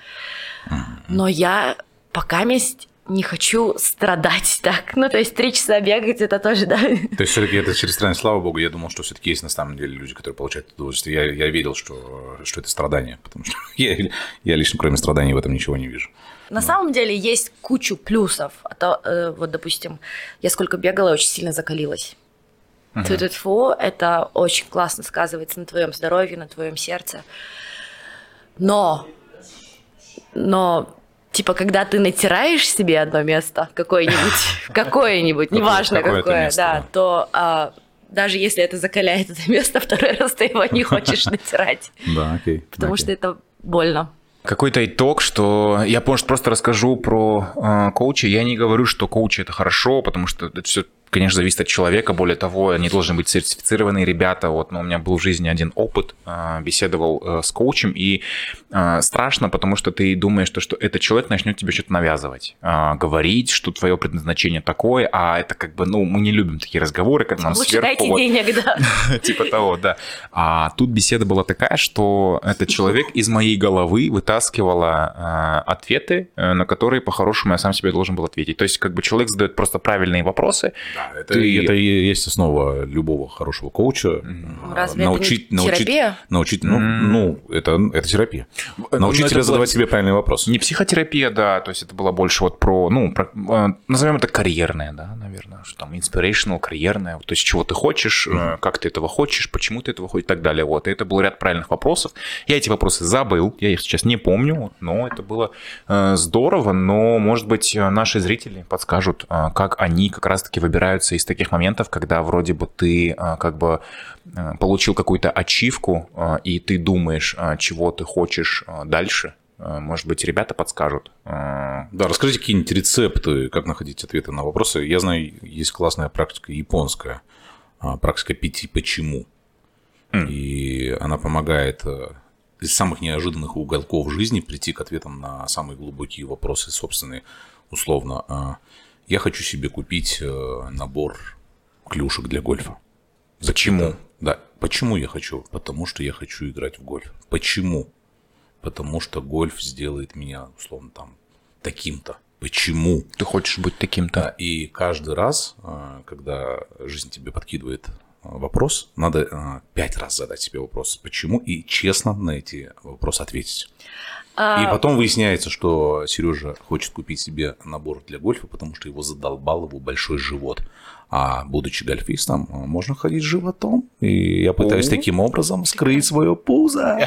Mm-hmm. Но я пока месть не хочу страдать так. Ну, то есть три часа бегать, это тоже, да. То есть все-таки это через страдания, слава богу, я думал, что все-таки есть на самом деле люди, которые получают удовольствие. Я, я верил, что, что это страдание, потому что я, я лично кроме страданий в этом ничего не вижу. На Но. самом деле есть кучу плюсов. А то, э, вот, допустим, я сколько бегала, очень сильно закалилась. uh фу это очень классно сказывается на твоем здоровье, на твоем сердце. Но, но типа, когда ты натираешь себе одно место, какое-нибудь, какое-нибудь, неважно какое, да, то а, даже если это закаляет это место, второй раз ты его не хочешь натирать. Да, окей. Потому что это больно. Какой-то итог, что я, может, просто расскажу про э, коуча. Я не говорю, что коучи это хорошо, потому что это все конечно, зависит от человека. Более того, они должны быть сертифицированные ребята. Вот, но у меня был в жизни один опыт, а, беседовал э, с коучем, и а, страшно, потому что ты думаешь, что, что этот человек начнет тебе что-то навязывать, а, говорить, что твое предназначение такое, а это как бы, ну, мы не любим такие разговоры, когда нам Лучше сверху... дайте вот, денег, да. Типа того, да. А тут беседа была такая, что этот человек из моей головы вытаскивала ответы, э, на которые по-хорошему я сам себе должен был ответить. То есть как бы человек задает просто правильные вопросы, да, это, ты... это и есть основа любого хорошего коуча. Разве научить, это не научить, терапия? Научить, ну, mm. ну это, это терапия. Э, научить ну, тебя задавать было... себе правильные вопросы. Не психотерапия, да, то есть это было больше вот про, ну, про, э, назовем это карьерное, да, наверное, что там inspirational, карьерное, то есть чего ты хочешь, mm. как ты этого хочешь, почему ты этого хочешь и так далее. Вот, и это был ряд правильных вопросов. Я эти вопросы забыл, я их сейчас не помню, но это было здорово, но, может быть, наши зрители подскажут, как они как раз-таки выбирают выбираются из таких моментов, когда вроде бы ты а, как бы а, получил какую-то ачивку, а, и ты думаешь, чего ты хочешь дальше. Может быть, ребята подскажут. Да, расскажите какие-нибудь рецепты, как находить ответы на вопросы. Я знаю, есть классная практика японская, практика пяти почему. Mm. И она помогает из самых неожиданных уголков жизни прийти к ответам на самые глубокие вопросы собственные, условно я хочу себе купить э, набор клюшек для гольфа. Почему? Да. Почему я хочу? Потому что я хочу играть в гольф. Почему? Потому что гольф сделает меня, условно, там, таким-то. Почему? Ты хочешь быть таким-то. Да, и каждый раз, э, когда жизнь тебе подкидывает э, вопрос, надо пять раз задать себе вопрос, почему, и честно на эти вопросы ответить. А... И потом выясняется, что Сережа хочет купить себе набор для гольфа, потому что его задолбал его большой живот. А будучи гольфистом, можно ходить животом. И я пытаюсь таким образом скрыть свое пузо.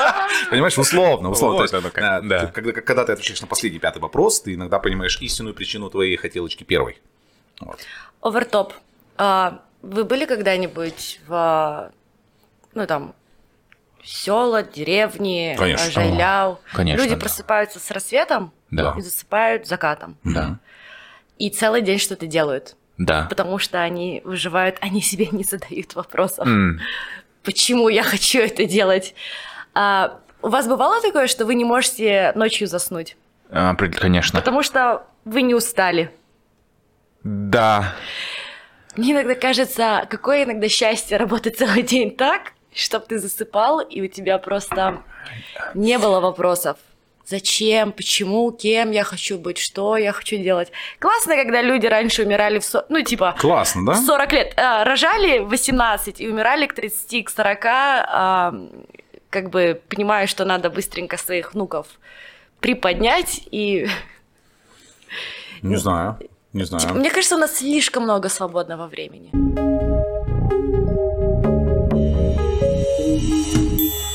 Понимаешь, условно, условно. Когда ты отвечаешь на последний пятый вопрос, ты иногда понимаешь истинную причину твоей хотелочки первой. Овертоп. А, вы были когда-нибудь в, ну там, села, деревни, Конечно. Жайляу. Конечно, Люди да. просыпаются с рассветом да. и засыпают закатом. Да. И целый день что-то делают. Да. Потому что они выживают, они себе не задают вопросов. Mm. Почему я хочу это делать? А, у вас бывало такое, что вы не можете ночью заснуть? А, конечно. Потому что вы не устали. Да. Мне иногда кажется, какое иногда счастье работать целый день так, чтобы ты засыпал, и у тебя просто не было вопросов. Зачем, почему, кем я хочу быть, что я хочу делать. Классно, когда люди раньше умирали в... Со... Ну, типа... Классно, да? 40 лет. А, рожали в 18 и умирали к 30, к 40, а, как бы понимая, что надо быстренько своих внуков приподнять и... Не знаю, не знаю. Мне кажется, у нас слишком много свободного времени. Música